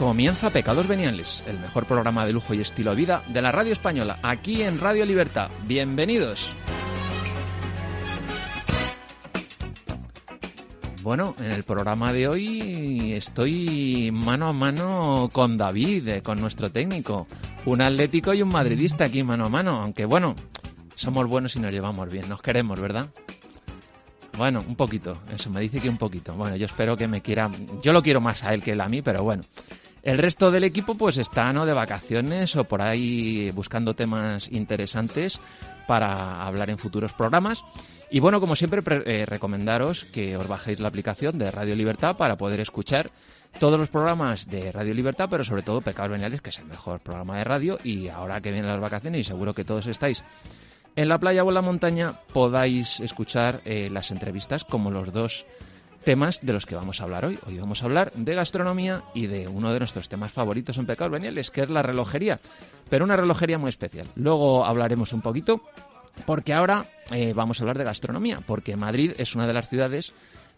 Comienza Pecados Veniales, el mejor programa de lujo y estilo de vida de la radio española, aquí en Radio Libertad. Bienvenidos. Bueno, en el programa de hoy estoy mano a mano con David, eh, con nuestro técnico. Un atlético y un madridista aquí mano a mano, aunque bueno, somos buenos y nos llevamos bien, nos queremos, ¿verdad? Bueno, un poquito, eso me dice que un poquito. Bueno, yo espero que me quiera, yo lo quiero más a él que él a mí, pero bueno. El resto del equipo pues está ¿no? de vacaciones o por ahí buscando temas interesantes para hablar en futuros programas. Y bueno, como siempre, eh, recomendaros que os bajéis la aplicación de Radio Libertad para poder escuchar todos los programas de Radio Libertad, pero sobre todo Pecados Veniales, que es el mejor programa de radio. Y ahora que vienen las vacaciones y seguro que todos estáis en la playa o en la montaña, podáis escuchar eh, las entrevistas como los dos temas de los que vamos a hablar hoy. Hoy vamos a hablar de gastronomía y de uno de nuestros temas favoritos en Pecados Veniales, que es la relojería, pero una relojería muy especial. Luego hablaremos un poquito, porque ahora eh, vamos a hablar de gastronomía, porque Madrid es una de las ciudades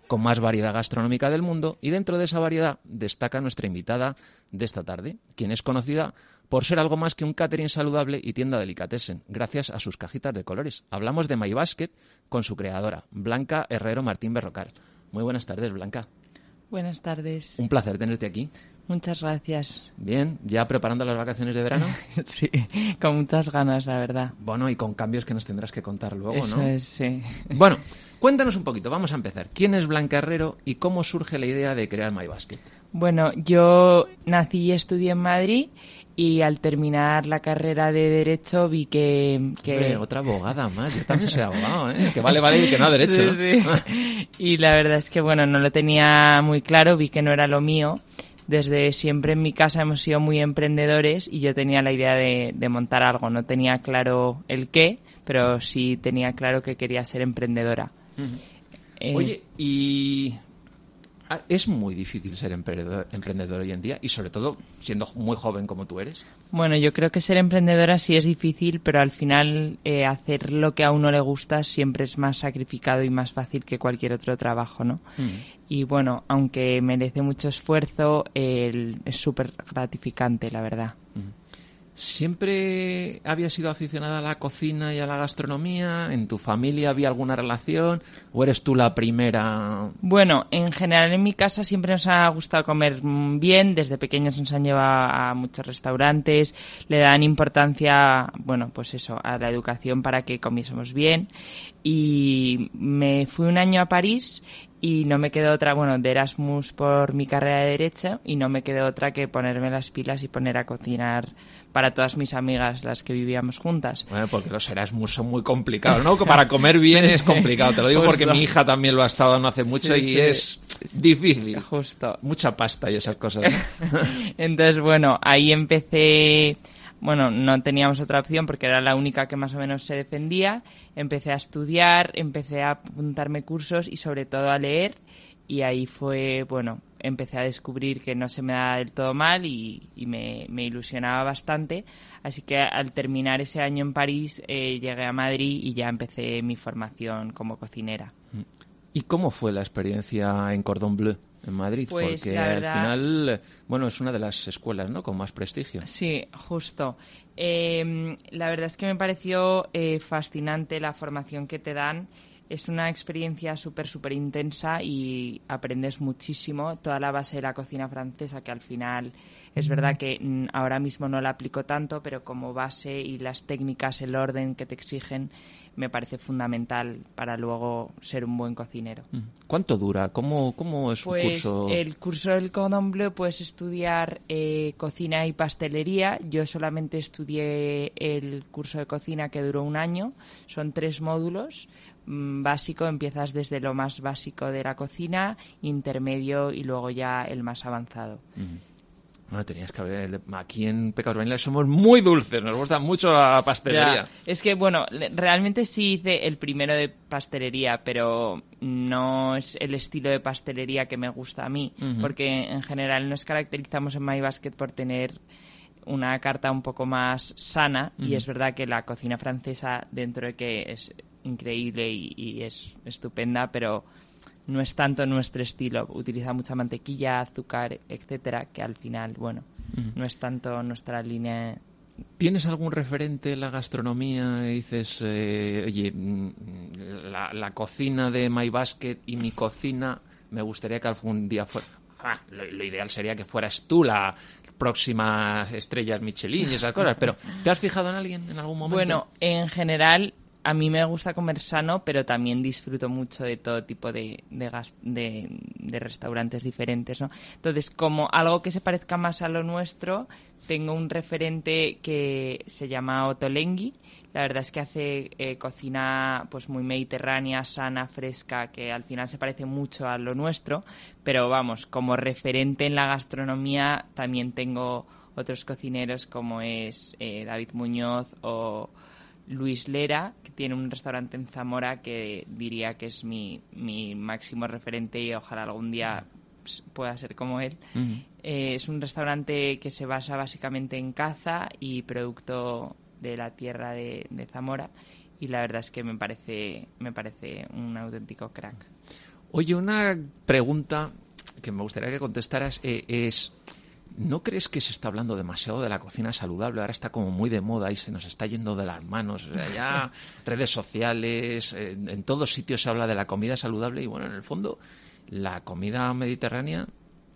con más variedad gastronómica del mundo y dentro de esa variedad destaca nuestra invitada de esta tarde, quien es conocida por ser algo más que un catering saludable y tienda delicatessen, gracias a sus cajitas de colores. Hablamos de My Basket con su creadora, Blanca Herrero Martín Berrocal. Muy buenas tardes, Blanca. Buenas tardes. Un placer tenerte aquí. Muchas gracias. Bien, ¿ya preparando las vacaciones de verano? sí, con muchas ganas, la verdad. Bueno, y con cambios que nos tendrás que contar luego, Eso ¿no? es, sí. Bueno, cuéntanos un poquito, vamos a empezar. ¿Quién es Blanca Herrero y cómo surge la idea de crear My Basket? Bueno, yo nací y estudié en Madrid y al terminar la carrera de Derecho vi que... que... Hombre, otra abogada más, yo también soy abogado, ¿eh? Que vale, vale y que no a Derecho. Sí, sí. y la verdad es que, bueno, no lo tenía muy claro, vi que no era lo mío. Desde siempre en mi casa hemos sido muy emprendedores y yo tenía la idea de, de montar algo. No tenía claro el qué, pero sí tenía claro que quería ser emprendedora. Eh, Oye, y es muy difícil ser emprendedor, emprendedor hoy en día y sobre todo siendo muy joven como tú eres. Bueno, yo creo que ser emprendedora sí es difícil, pero al final eh, hacer lo que a uno le gusta siempre es más sacrificado y más fácil que cualquier otro trabajo, ¿no? Y bueno, aunque merece mucho esfuerzo, el- es súper gratificante, la verdad. ¿Siempre habías sido aficionada a la cocina y a la gastronomía? ¿En tu familia había alguna relación? ¿O eres tú la primera? Bueno, en general en mi casa siempre nos ha gustado comer bien. Desde pequeños nos han llevado a muchos restaurantes. Le dan importancia, bueno, pues eso, a la educación para que comiésemos bien. Y me fui un año a París y no me quedó otra, bueno, de Erasmus por mi carrera de Derecho y no me quedó otra que ponerme las pilas y poner a cocinar para todas mis amigas, las que vivíamos juntas. Bueno, porque los Erasmus son muy complicados, ¿no? Para comer bien Sí, es complicado. Te lo digo porque mi hija también lo ha estado no hace mucho Sí, y sí. es difícil. Justo. Mucha pasta y esas cosas. ¿no? Entonces, bueno, ahí empecé, bueno, no teníamos otra opción porque era la única que más o menos se defendía. Empecé a estudiar, empecé a apuntarme cursos y sobre todo a leer. Y ahí fue, bueno, empecé a descubrir que no se me da del todo mal y, y me, me ilusionaba bastante. Así que al terminar ese año en París eh, llegué a Madrid y ya empecé mi formación como cocinera. ¿Y cómo fue la experiencia en Cordon Bleu en Madrid? Pues, porque la al verdad- final, bueno, es una de las escuelas, ¿no? Con más prestigio. Sí, justo. Eh, la verdad es que me pareció eh, fascinante la formación que te dan. Es una experiencia súper, súper intensa y aprendes muchísimo. Toda la base de la cocina francesa, que al final es verdad que mm, ahora mismo no la aplico tanto, pero como base y las técnicas, el orden que te exigen, me parece fundamental para luego ser un buen cocinero. ¿Cuánto dura? ¿Cómo, cómo es un Pues curso? el curso del Cordon Bleu puedes estudiar eh, cocina y pastelería. Yo solamente estudié el curso de cocina que duró un año. Son tres módulos. Mm, Básico, empiezas desde lo más básico de la cocina, intermedio y luego ya el más avanzado. Bueno, tenías que haber... Aquí en Pecados Veniales somos muy dulces, nos gusta mucho la pastelería. Ya. Es que, bueno, realmente sí hice el primero de pastelería, pero no es el estilo de pastelería que me gusta a mí, Ujú. porque en general nos caracterizamos en My Basket por tener una carta un poco más sana y Ujú. es verdad que la cocina francesa, dentro de que es increíble y, y es estupenda, pero no es tanto nuestro estilo. Utiliza mucha mantequilla, azúcar, etcétera, que al final, bueno, no es tanto nuestra línea. ¿Tienes algún referente en la gastronomía? Dices, eh, oye, mm, la, cocina de My Basket y mi cocina, me gustaría que algún día fuera. Ah, lo, ideal sería que fueras tú la próxima estrellas Michelin y esas cosas, pero ¿te has fijado en alguien en algún momento? Bueno, en general a mí me gusta comer sano, pero también disfruto mucho de todo tipo de, de, restaurantes diferentes, ¿no? Entonces, como algo que se parezca más a lo nuestro, tengo un referente que se llama Otolenghi. La verdad es que hace eh, cocina pues muy mediterránea, sana, fresca, que al final se parece mucho a lo nuestro, pero vamos, como referente en la gastronomía también tengo otros cocineros como es eh, David Muñoz o Luis Lera, que tiene un restaurante en Zamora que diría que es mi, mi máximo referente y ojalá algún día pueda ser como él. Eh, es un restaurante que se basa básicamente en caza y producto de la tierra de, Zamora y la verdad es que me parece, me parece un auténtico crack. Oye, una pregunta que me gustaría que contestaras eh, es ¿No crees que se está hablando demasiado de la cocina saludable? Ahora está como muy de moda y se nos está yendo de las manos. Ya redes sociales, en, todos sitios se habla de la comida saludable y bueno, en el fondo la comida mediterránea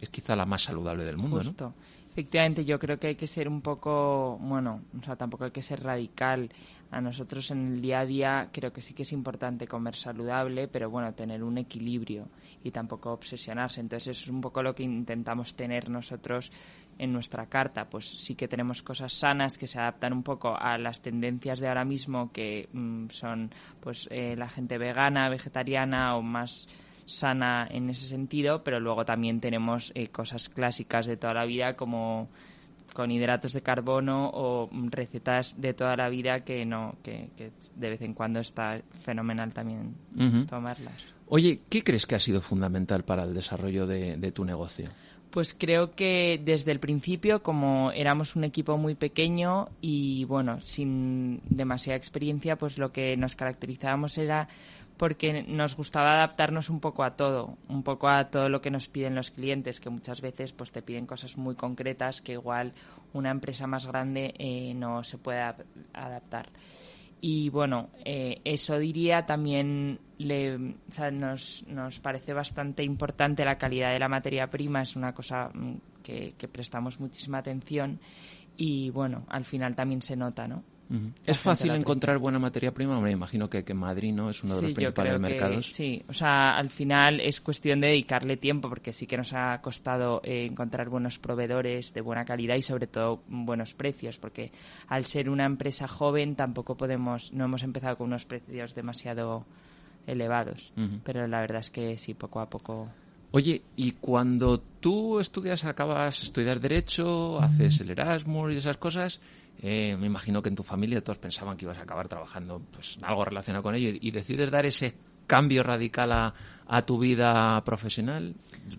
es quizá la más saludable del mundo, Justo. Efectivamente, yo creo que hay que ser un poco, bueno, o sea, tampoco hay que ser radical. A nosotros en el día a día creo que sí que es importante comer saludable, pero bueno, tener un equilibrio y tampoco obsesionarse. Entonces eso es un poco lo que intentamos tener nosotros en nuestra carta. Pues sí que tenemos cosas sanas que se adaptan un poco a las tendencias de ahora mismo, que mm, son pues eh, la gente vegana, vegetariana o más sana en ese sentido, pero luego también tenemos eh, cosas clásicas de toda la vida como con hidratos de carbono o recetas de toda la vida que no que, de vez en cuando está fenomenal también tomarlas. Oye, ¿qué crees que ha sido fundamental para el desarrollo de, de tu negocio? Pues creo que desde el principio, como éramos un equipo muy pequeño y bueno, sin demasiada experiencia, pues lo que nos caracterizábamos era porque nos gustaba adaptarnos un poco a todo, un poco a todo lo que nos piden los clientes, que muchas veces pues te piden cosas muy concretas que igual una empresa más grande eh, no se puede adaptar. Y bueno, eh, eso diría también le, nos, nos parece bastante importante la calidad de la materia prima, es una cosa mm, que, que prestamos muchísima atención y bueno, al final también se nota, ¿no? ¿Es fácil encontrar buena materia prima? Me imagino que, que Madrid no es uno de los principales mercados. sí, o sea, al final es cuestión de dedicarle tiempo porque sí que nos ha costado eh, encontrar buenos proveedores de buena calidad y sobre todo buenos precios porque al ser una empresa joven tampoco podemos, no hemos empezado con unos precios demasiado elevados, pero la verdad es que sí, poco a poco. Oye, y cuando tú estudias, acabas de estudiar Derecho, haces el Erasmus y esas cosas, eh, me imagino que en tu familia todos pensaban que ibas a acabar trabajando pues algo relacionado con ello y, decides dar ese cambio radical a, tu vida profesional.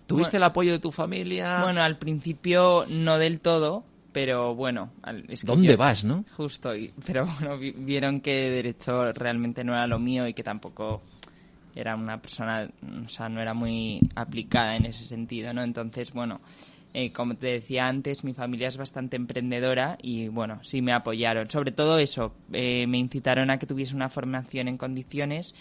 ¿Tuviste el apoyo de tu familia? Bueno, al principio no del todo, pero bueno. Es ¿Dónde vas, no? Justo, pero bueno, vieron que derecho realmente no era lo mío y que tampoco era una persona, o sea, no era muy aplicada en ese sentido, ¿no? Entonces, bueno, eh, como te decía antes, mi familia es bastante emprendedora y bueno, sí me apoyaron. Sobre todo eso, eh, me incitaron a que tuviese una formación en condiciones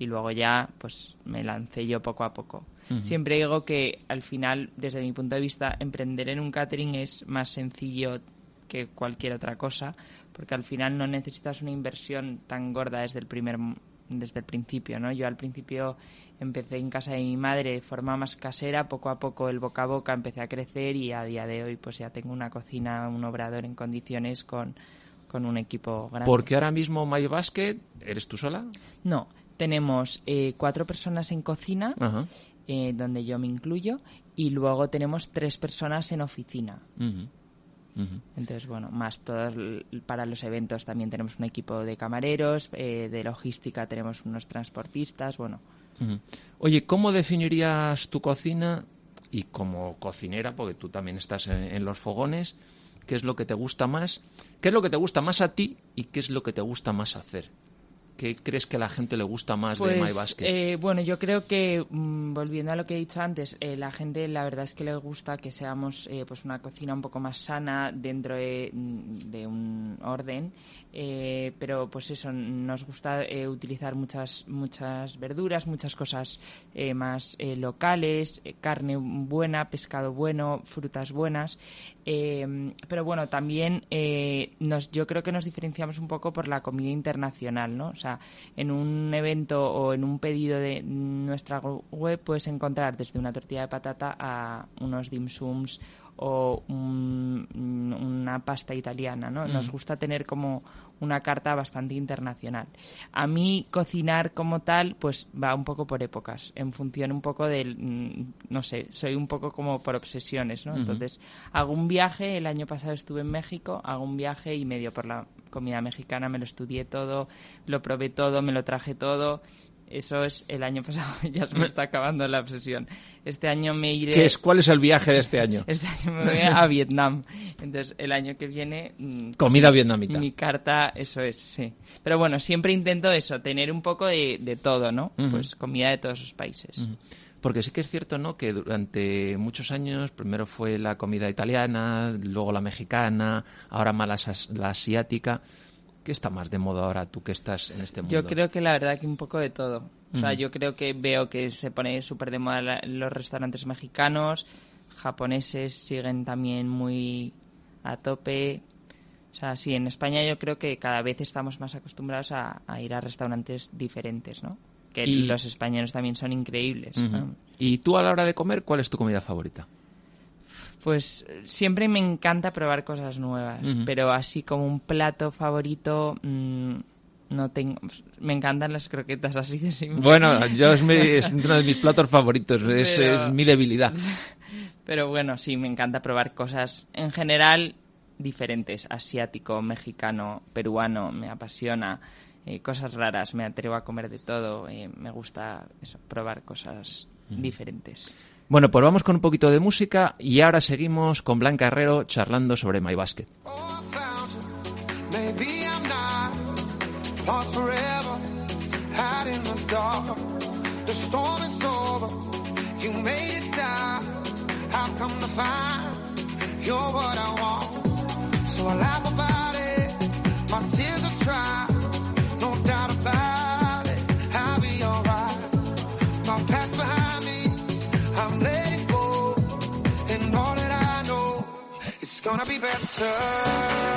y luego ya pues me lancé yo poco a poco. Siempre digo que al final, desde mi punto de vista, emprender en un catering es más sencillo que cualquier otra cosa, porque al final no necesitas una inversión tan gorda desde el primer desde el principio, ¿no? Yo al principio empecé en casa de mi madre de forma más casera, poco a poco el boca a boca empecé a crecer y a día de hoy pues ya tengo una cocina, un obrador en condiciones con, un equipo grande. Porque ahora mismo My Basket, ¿eres tú sola? No, tenemos eh, cuatro personas en cocina, eh, donde yo me incluyo, y luego tenemos tres personas en oficina. Entonces, bueno, más todos para los eventos también tenemos un equipo de camareros, eh, de logística tenemos unos transportistas, bueno. Oye, ¿cómo definirías tu cocina y como cocinera, porque tú también estás en, los fogones, qué es lo que te gusta más? ¿Qué es lo que te gusta más a ti y qué es lo que te gusta más hacer? ¿Qué crees que a la gente le gusta más de Pues, MyBasket? eh, bueno, yo creo que, mm, volviendo a lo que he dicho antes, eh, la gente la verdad es que le gusta que seamos eh, pues una cocina un poco más sana dentro de, mm, de un orden, eh, pero pues eso, nos gusta utilizar muchas, muchas verduras, muchas cosas más eh, locales, carne buena, pescado bueno, frutas buenas, eh, pero bueno, también eh, nos, yo creo que nos diferenciamos un poco por la comida internacional, ¿no? O sea, en un evento o en un pedido de nuestra web puedes encontrar desde una tortilla de patata a unos dim sums o un- una pasta italiana, ¿no? Nos Mm. gusta tener como una carta bastante internacional. A mí cocinar como tal, pues va un poco por épocas, en función un poco del, mm, no sé, soy un poco como por obsesiones, ¿no? Entonces, hago un viaje, el año pasado estuve en México, hago un viaje y medio por la comida mexicana, me lo estudié todo, lo probé todo, me lo traje todo. Eso es el año pasado, ya se me está acabando la obsesión. Este año me iré... ¿Qué es, ¿Cuál es el viaje de este año? Este año me voy a Vietnam. Entonces, el año que viene... mm, Comida vietnamita. Mi carta, eso es, sí. Pero bueno, siempre intento eso, tener un poco de, de todo, ¿no? Pues comida de todos los países. Porque sí que es cierto, ¿no? Que durante muchos años, primero fue la comida italiana, luego la mexicana, ahora más la asiática. ¿Qué está más de moda ahora tú que estás en este mundo? Yo creo que la verdad que un poco de todo. O sea, yo creo que veo que se pone súper de moda la- los restaurantes mexicanos, japoneses siguen también muy a tope. O sea, sí, en España yo creo que cada vez estamos más acostumbrados a, a ir a restaurantes diferentes, ¿no? Que Y- los españoles también son increíbles. Y tú a la hora de comer, ¿cuál es tu comida favorita? Pues siempre me encanta probar cosas nuevas, pero así como un plato favorito mm, no tengo. Me encantan las croquetas así de simple. Bueno, yo es, mi- es uno de mis platos favoritos, es, Pero- es mi debilidad. Pero bueno, sí, me encanta probar cosas en general diferentes. Asiático, mexicano, peruano, me apasiona. eh, cosas raras, me atrevo a comer de todo. eh, me gusta eso, probar cosas diferentes. Bueno, pues vamos con un poquito de música y ahora seguimos con Blanca Herrero charlando sobre My Basket. So I laugh about it. My tears are. Master.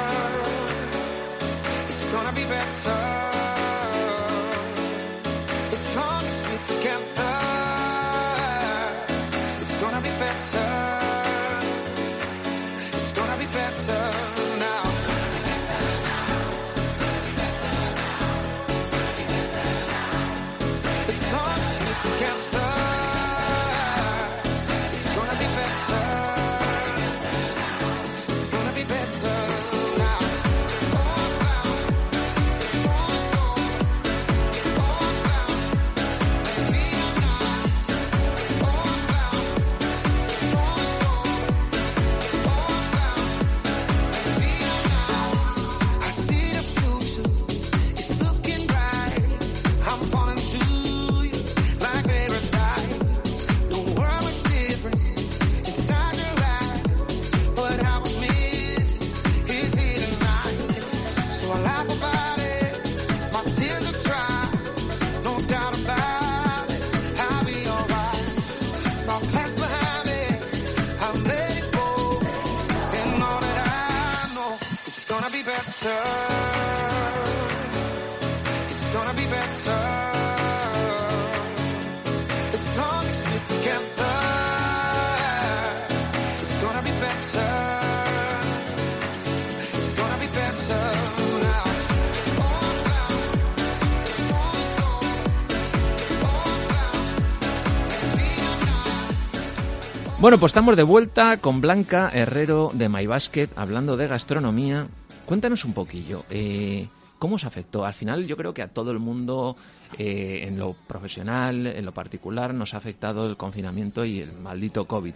Bueno, pues estamos de vuelta con Blanca Herrero de My Basket hablando de gastronomía. Cuéntanos un poquillo, eh, ¿cómo os afectó? Al final yo creo que a todo el mundo, eh, en lo profesional, en lo particular, nos ha afectado el confinamiento y el maldito COVID.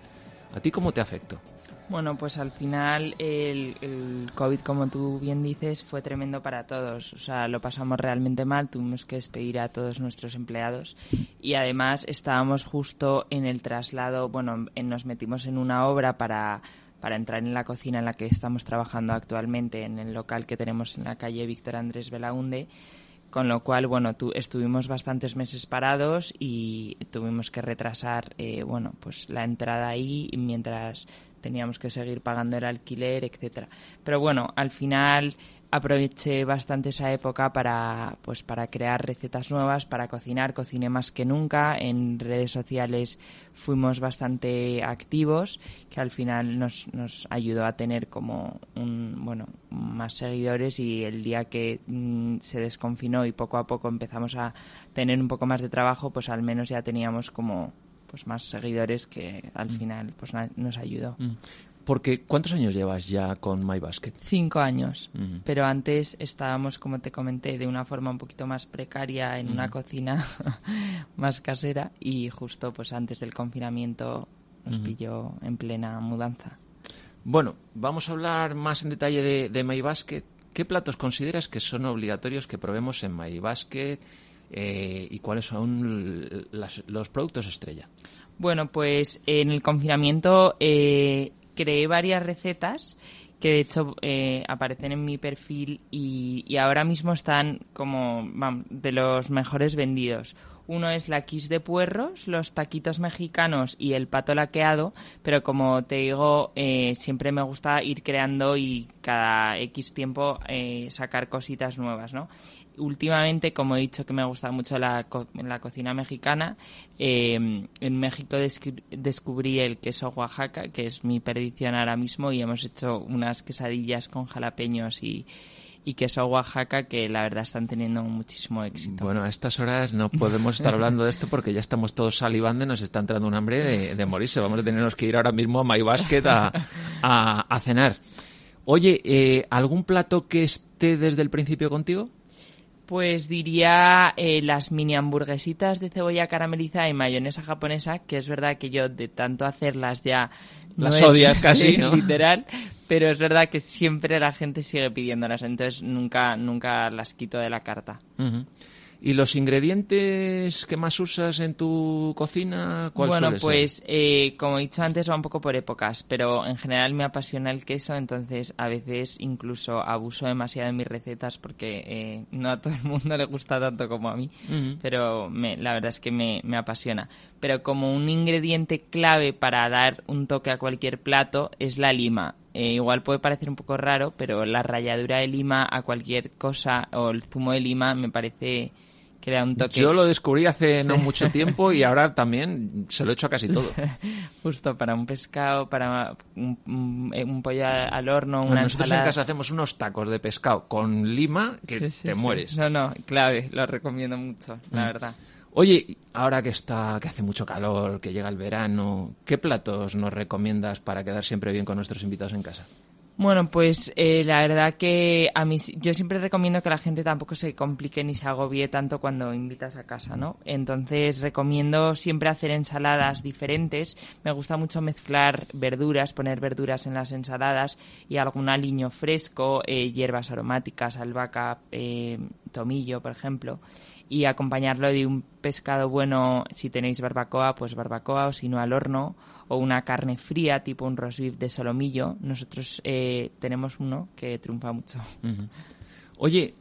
¿A ti cómo te afectó? Bueno, pues al final el, COVID, como tú bien dices, fue tremendo para todos. O sea, lo pasamos realmente mal, tuvimos que despedir a todos nuestros empleados y además estábamos justo en el traslado, bueno, en- nos metimos en una obra para, para entrar en la cocina en la que estamos trabajando actualmente, en el local que tenemos en la calle Víctor Andrés Belaunde. Con lo cual, bueno, tu- estuvimos bastantes meses parados y tuvimos que retrasar, eh, bueno, pues la entrada ahí mientras teníamos que seguir pagando el alquiler, etcétera. Pero bueno, al final aproveché bastante esa época para, pues, para crear recetas nuevas, para cocinar, cociné más que nunca. En redes sociales fuimos bastante activos, que al final nos, nos ayudó a tener como un, bueno, más seguidores y el día que mm, se desconfinó y poco a poco empezamos a tener un poco más de trabajo, pues al menos ya teníamos como pues más seguidores que al final pues nos ayudó. Mm. Porque, ¿cuántos años llevas ya con MyBasket? Cinco años. Ujú. Pero antes estábamos, como te comenté, de una forma un poquito más precaria en una cocina más casera y justo pues antes del confinamiento nos pilló en plena mudanza. Bueno, vamos a hablar más en detalle de, de MyBasket. ¿Qué platos consideras que son obligatorios que probemos en MyBasket eh, y cuáles son las- los productos estrella? Bueno, pues en el confinamiento eh, creé varias recetas que de hecho eh, aparecen en mi perfil y, ahora mismo están como de los mejores vendidos. Uno es la quiche de puerros, los taquitos mexicanos y el pato laqueado, pero como te digo, eh, siempre me gusta ir creando y cada X tiempo eh, sacar cositas nuevas, ¿no? Últimamente, como he dicho que me gusta mucho la, la cocina mexicana, eh, en México descubrí el queso Oaxaca, que es mi perdición ahora mismo, y hemos hecho unas quesadillas con jalapeños y, y queso Oaxaca que la verdad están teniendo muchísimo éxito. Bueno, a estas horas no podemos estar hablando de esto porque ya estamos todos salivando y nos está entrando un hambre de, de morirse. Vamos a tenernos que ir ahora mismo a MyBasket a, a, a cenar. Oye, eh, ¿algún plato que esté desde el principio contigo? Pues diría eh, las mini hamburguesitas de cebolla caramelizada y mayonesa japonesa, que es verdad que yo de tanto hacerlas ya Las es odias casi, ¿no? literal, pero es verdad que siempre la gente sigue pidiéndolas, entonces nunca nunca las quito de la carta. ¿Y los ingredientes que más usas en tu cocina? ¿Cuál bueno, pues eh, como he dicho antes va un poco por épocas, pero en general me apasiona el queso, entonces a veces incluso abuso demasiado en mis recetas porque eh, no a todo el mundo le gusta tanto como a mí, pero me- la verdad es que me, me apasiona. Pero como un ingrediente clave para dar un toque a cualquier plato es la lima. Eh, igual puede parecer un poco raro, pero la ralladura de lima a cualquier cosa o el zumo de lima me parece que le da un toque Yo lo descubrí hace no mucho tiempo y ahora también se lo he hecho a casi todo. Justo para un pescado, para un, un- un pollo al horno, una Bueno, nosotros en casa hacemos unos tacos de pescado con lima que Sí, sí, te mueres. No, no, clave, lo recomiendo mucho, la Mm. verdad. Oye, ahora que está, que hace mucho calor, que llega el verano, ¿qué platos nos recomiendas para quedar siempre bien con nuestros invitados en casa? Bueno, pues eh, la verdad que a mí yo siempre recomiendo que la gente tampoco se complique ni se agobie tanto cuando invitas a casa, ¿no? Entonces recomiendo siempre hacer ensaladas diferentes. Me gusta mucho mezclar verduras, poner verduras en las ensaladas y algún aliño fresco, eh, hierbas aromáticas, albahaca, eh, tomillo, por ejemplo. Y acompañarlo de un pescado bueno, si tenéis barbacoa, pues barbacoa o si no al horno o una carne fría, tipo un roast beef de solomillo. Nosotros eh, tenemos uno que triunfa mucho. Oye,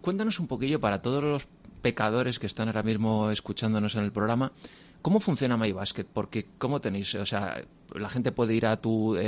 cuéntanos un poquillo para todos los pecadores que están ahora mismo escuchándonos en el programa, ¿cómo funciona MyBasket? Porque, ¿cómo tenéis? O sea, la gente puede ir a tu, eh,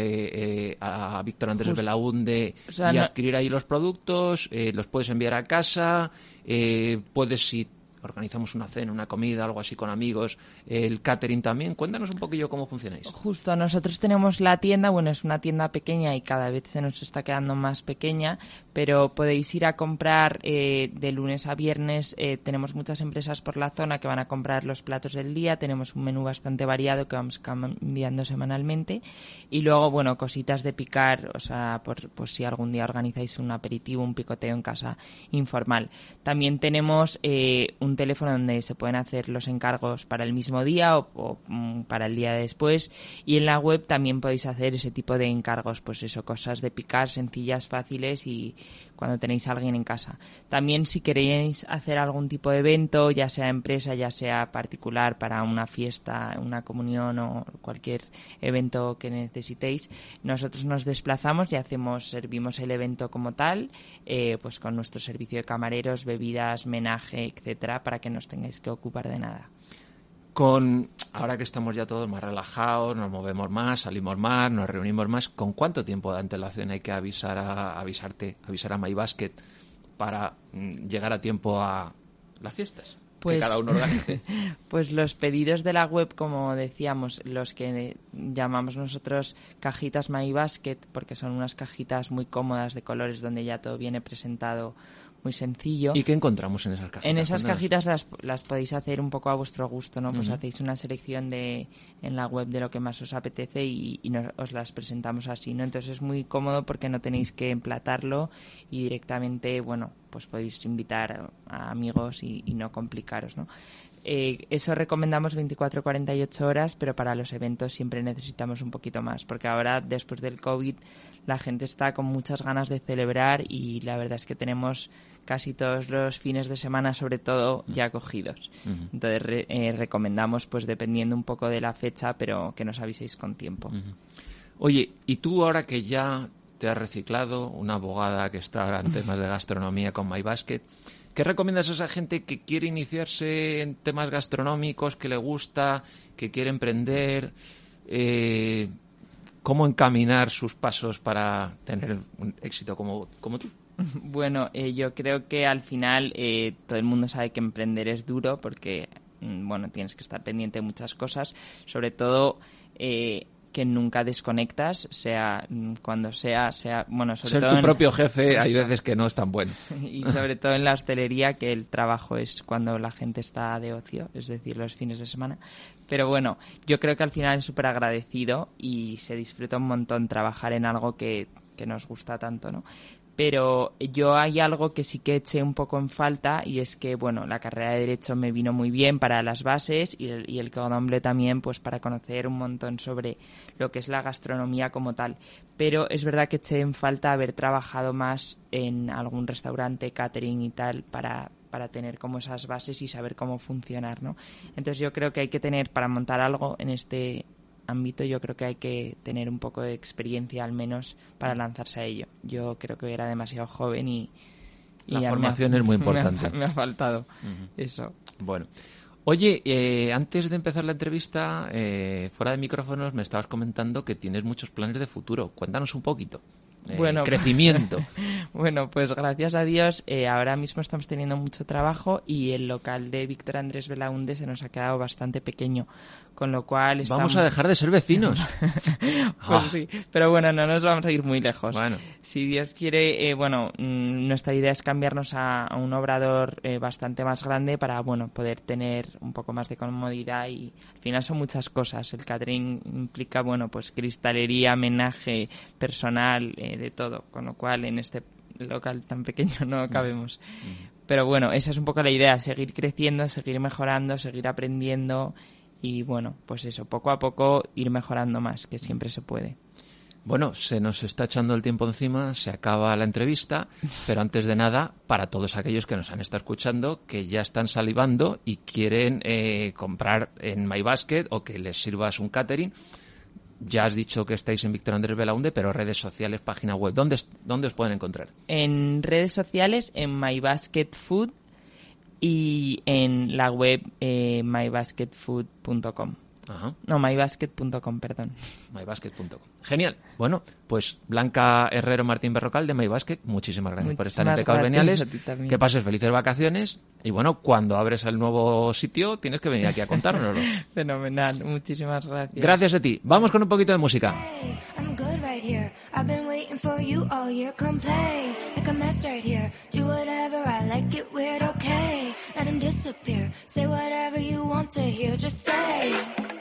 eh, a Víctor Andrés Justo. Belaunde O sea, y no- adquirir ahí los productos, eh, los puedes enviar a casa, eh, puedes si organizamos una cena, una comida, algo así con amigos, el catering también. Cuéntanos un poquillo cómo funcionáis. Justo, nosotros tenemos la tienda, bueno, es una tienda pequeña y cada vez se nos está quedando más pequeña, pero podéis ir a comprar eh, de lunes a viernes. eh, tenemos muchas empresas por la zona que van a comprar los platos del día, tenemos un menú bastante variado que vamos cambiando semanalmente y luego, bueno, cositas de picar, o sea, por, por si algún día organizáis un aperitivo, un picoteo en casa informal. También tenemos eh, un un teléfono donde se pueden hacer los encargos para el mismo día o, mm, para el día después. Y en la web también podéis hacer ese tipo de encargos, pues eso, cosas de picar sencillas, fáciles y cuando tenéis alguien en casa. También si queréis hacer algún tipo de evento, ya sea empresa, ya sea particular para una fiesta, una comunión o cualquier evento que necesitéis, nosotros nos desplazamos y hacemos, servimos el evento como tal, eh, pues con nuestro servicio de camareros, bebidas, menaje, etcétera, para que no os tengáis que ocupar de nada. Con ahora que estamos ya todos más relajados, nos movemos más, salimos más, nos reunimos más, ¿con cuánto tiempo de antelación hay que avisar a avisarte, avisar a MyBasket para mm, llegar a tiempo a las fiestas? Pues- que cada uno organice. Pues los pedidos de la web, como decíamos, los que llamamos nosotros cajitas MyBasket, porque son unas cajitas muy cómodas de colores donde ya todo viene presentado muy sencillo. ¿Y qué encontramos en esas cajitas? En esas cajitas las, las podéis hacer un poco a vuestro gusto, ¿no? Pues hacéis una selección de en la web de lo que más os apetece y, y nos- os las presentamos así, ¿no? Entonces es muy cómodo porque no tenéis que emplatarlo y directamente, bueno, pues podéis invitar a amigos y, y no complicaros, ¿no? Eh, eso recomendamos 24-48 horas, pero para los eventos siempre necesitamos un poquito más, porque ahora, después del COVID, la gente está con muchas ganas de celebrar y la verdad es que tenemos casi todos los fines de semana, sobre todo, ya cogidos. Entonces, re- eh, recomendamos, pues dependiendo un poco de la fecha, pero que nos aviséis con tiempo. Oye, ¿y tú ahora que ya te has reciclado, una abogada que está en temas de gastronomía con MyBasket, ¿qué recomiendas a esa gente que quiere iniciarse en temas gastronómicos, que le gusta, que quiere emprender? Eh, ¿Cómo encaminar sus pasos para tener un éxito como, como tú? Bueno, eh, yo creo que al final eh, todo el mundo sabe que emprender es duro porque, mm, bueno, tienes que estar pendiente de muchas cosas, sobre todo eh, que nunca desconectas, sea mm, cuando sea, sea, bueno, sobre Ser todo tu en- propio jefe hay veces que no es tan bueno. y sobre todo en la hostelería que el trabajo es cuando la gente está de ocio, es decir, los fines de semana. Pero bueno, yo creo que al final es súper agradecido y se disfruta un montón trabajar en algo que, que nos gusta tanto, ¿no? Pero yo hay algo que sí que eché un poco en falta y es que, bueno, la carrera de Derecho me vino muy bien para las bases y el, y el Cordon Bleu también, pues para conocer un montón sobre lo que es la gastronomía como tal. Pero es verdad que eché en falta haber trabajado más en algún restaurante, catering y tal para, para tener como esas bases y saber cómo funcionar, ¿no? Entonces yo creo que hay que tener, para montar algo en este ámbito, yo creo que hay que tener un poco de experiencia al menos para lanzarse a ello. Yo creo que era demasiado joven y... La ha- formación es muy me ha- importante. Me ha, faltado eso. Bueno. Oye, eh, antes de empezar la entrevista, eh, fuera de micrófonos me estabas comentando que tienes muchos planes de futuro. Cuéntanos un poquito. Eh, Bueno, crecimiento. Bueno, pues gracias a Dios, eh, ahora mismo estamos teniendo mucho trabajo y el local de Víctor Andrés Belaunde se nos ha quedado bastante pequeño, con lo cual Vamos a dejar de ser vecinos. Pues Ah. sí, pero bueno, no nos vamos a ir muy lejos. Bueno. Si Dios quiere, eh, bueno, mm, nuestra idea es cambiarnos a, a un obrador eh, bastante más grande para, bueno, poder tener un poco más de comodidad y al final son muchas cosas. El catering implica, bueno, pues cristalería, menaje, personal, de todo, con lo cual en este local tan pequeño no cabemos. Pero bueno, esa es un poco la idea, seguir creciendo, seguir mejorando, seguir aprendiendo y bueno, pues eso, poco a poco ir mejorando más, que siempre se puede. Bueno, se nos está echando el tiempo encima, se acaba la entrevista, pero antes de nada, para todos aquellos que nos han estado escuchando, que ya están salivando y quieren eh, comprar en MyBasket o que les sirvas un catering, ya has dicho que estáis en Víctor Andrés Belaunde, pero redes sociales, página web, ¿dónde, dónde os pueden encontrar? En redes sociales, en MyBasketFood y en la web eh, mybasketfood.com. Ajá, No, mybasket.com, perdón. mybasket.com. Genial. Bueno, pues Blanca Herrero Martín Berrocal de MyBasket, muchísimas gracias por estar en Pecados Veniales. Que pases felices vacaciones y bueno, cuando abres el nuevo sitio tienes que venir aquí a contárnoslo. Fenomenal, muchísimas gracias. Gracias a ti. Vamos con un poquito de música. Say whatever you want to hear. Just say.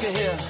Look at here.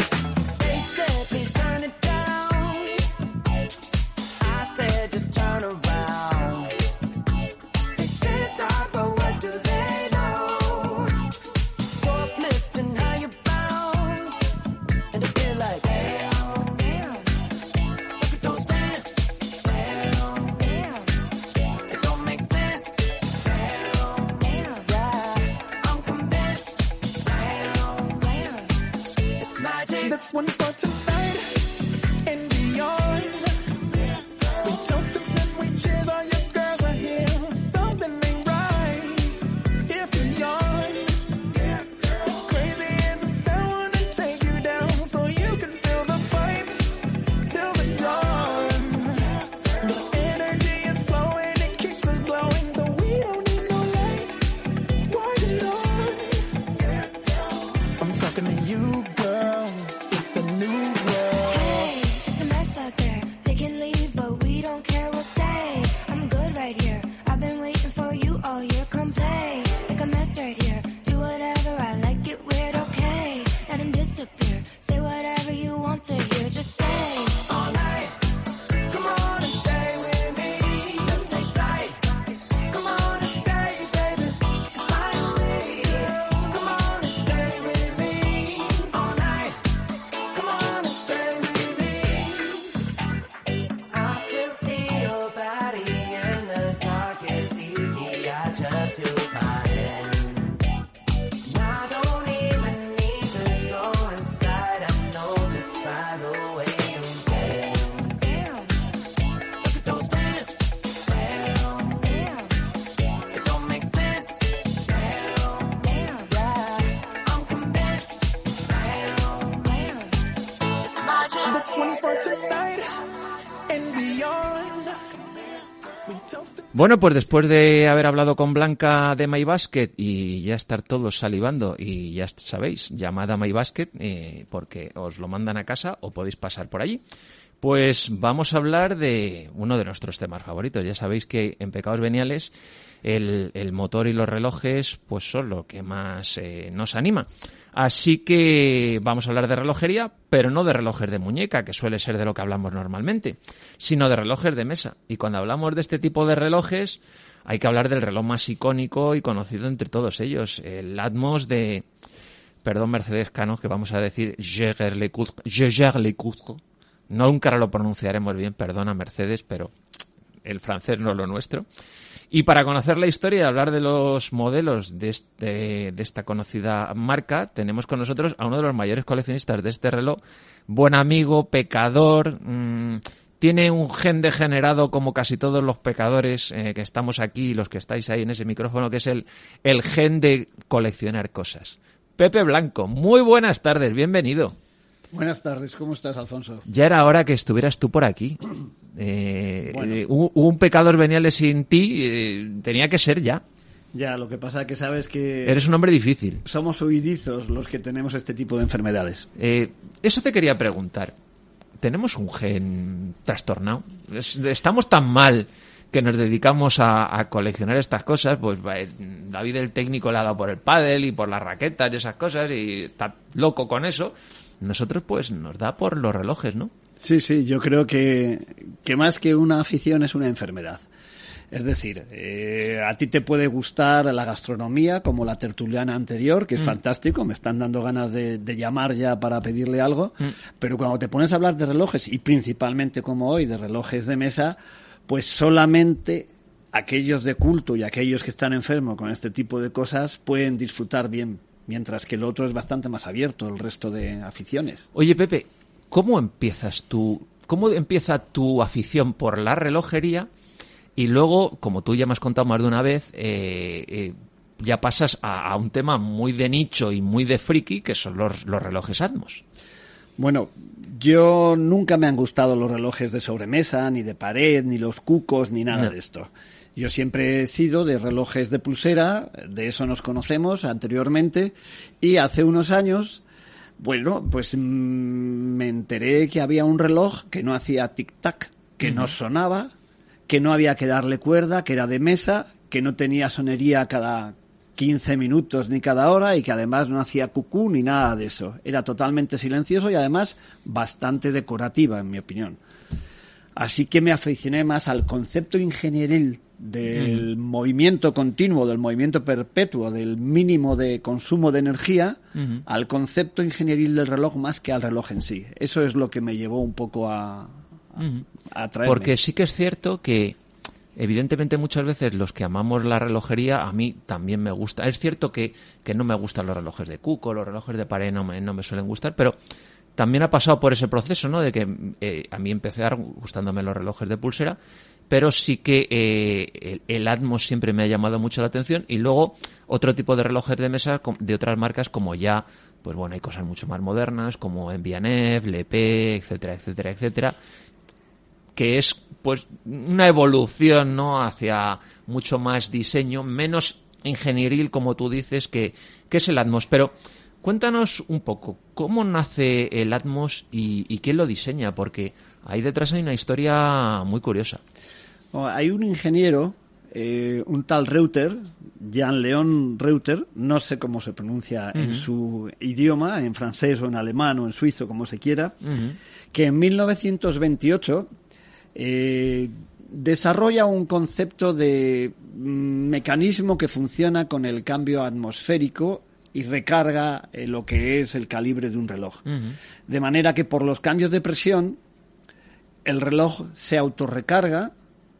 Bueno, pues después de haber hablado con Blanca de My Basket y ya estar todos salivando y ya sabéis, My Basket eh, porque os lo mandan a casa o podéis pasar por allí. Pues vamos a hablar de uno de nuestros temas favoritos. Ya sabéis que en Pecados Veniales el, motor y los relojes pues son lo que más eh, nos anima. Así que vamos a hablar de relojería, pero no de relojes de muñeca, que suele ser de lo que hablamos normalmente, sino de relojes de mesa. Y cuando hablamos de este tipo de relojes, hay que hablar del reloj más icónico y conocido entre todos ellos, el Atmos de, perdón Mercedes Cano, que vamos a decir Jaeger Jaeger LeCoultre. No nunca lo pronunciaremos bien, perdona Mercedes, pero el francés no es lo nuestro. Y para conocer la historia y hablar de los modelos de, este, de esta conocida marca, tenemos con nosotros a uno de los mayores coleccionistas de este reloj, buen amigo, pecador, mmm, tiene un gen degenerado como casi todos los pecadores eh, que estamos aquí y los que estáis ahí en ese micrófono, que es el, el gen de coleccionar cosas. Pepe Blanco, muy buenas tardes, bienvenido. Buenas tardes, ¿cómo estás, Alfonso? Ya era hora que estuvieras tú por aquí. Eh, Bueno. eh, un, un pecador veniales sin ti eh, tenía que ser ya. Ya, lo que pasa que sabes que Eres un hombre difícil. somos huidizos los que tenemos este tipo de enfermedades. Eh, eso te quería preguntar. ¿Tenemos un gen trastornado? Es- Estamos tan mal que nos dedicamos a, a coleccionar estas cosas. Pues David el técnico le ha dado por el pádel y por las raquetas y esas cosas y está loco con eso. Nosotros pues nos da por los relojes, ¿no? Sí, sí, yo creo que, que más que una afición es una enfermedad. Es decir, eh, a ti te puede gustar la gastronomía, como la tertuliana anterior, que es fantástico, me están dando ganas de, de llamar ya para pedirle algo, pero cuando te pones a hablar de relojes, y principalmente como hoy, de relojes de mesa, pues solamente aquellos de culto y aquellos que están enfermos con este tipo de cosas pueden disfrutar bien, mientras que el otro es bastante más abierto, el resto de aficiones. Oye, Pepe, ¿cómo empiezas tú? ¿Cómo empieza tu afición por la relojería? Y luego, como tú ya me has contado más de una vez, eh, eh, ya pasas a, un tema muy de nicho y muy de friki, que son los, los relojes Atmos. Bueno, yo nunca me han gustado los relojes de sobremesa, ni de pared, ni los cucos, ni nada No. de esto. Yo siempre he sido de relojes de pulsera, de eso nos conocemos anteriormente, y hace unos años, bueno, pues mm, me enteré que había un reloj que no hacía tic-tac, que no sonaba, que no había que darle cuerda, que era de mesa, que no tenía sonería cada 15 minutos ni cada hora y que además no hacía cucú ni nada de eso. Era totalmente silencioso y además bastante decorativa, en mi opinión. Así que me aficioné más al concepto ingenieril del movimiento continuo, del movimiento perpetuo, del mínimo de consumo de energía, al concepto ingenieril del reloj más que al reloj en sí. Eso es lo que me llevó un poco a, a atraerme. Porque sí que es cierto que, evidentemente, muchas veces los que amamos la relojería, a mí también me gusta. Es cierto que, que no me gustan los relojes de cuco, los relojes de pared no me, no me suelen gustar, pero también ha pasado por ese proceso, ¿no? De que eh, a mí empecé a gustándome los relojes de pulsera, pero sí que eh, el, el Atmos siempre me ha llamado mucho la atención y luego otro tipo de relojes de mesa de otras marcas como ya, pues bueno, hay cosas mucho más modernas como Envianev, Lepe, etcétera, etcétera, etcétera, que es pues una evolución no hacia mucho más diseño menos ingenieril como tú dices que, que es el Atmos. Pero cuéntanos un poco cómo nace el Atmos y, y quién lo diseña porque ahí detrás hay una historia muy curiosa. Hay un ingeniero, eh, un tal Reuter, Jean León Reuter, no sé cómo se pronuncia en su idioma, en francés o en alemán o en suizo, como se quiera, que en 1928 eh, desarrolla un concepto de mm, mecanismo que funciona con el cambio atmosférico y recarga eh, lo que es el calibre de un reloj. De manera que por los cambios de presión, el reloj se autorrecarga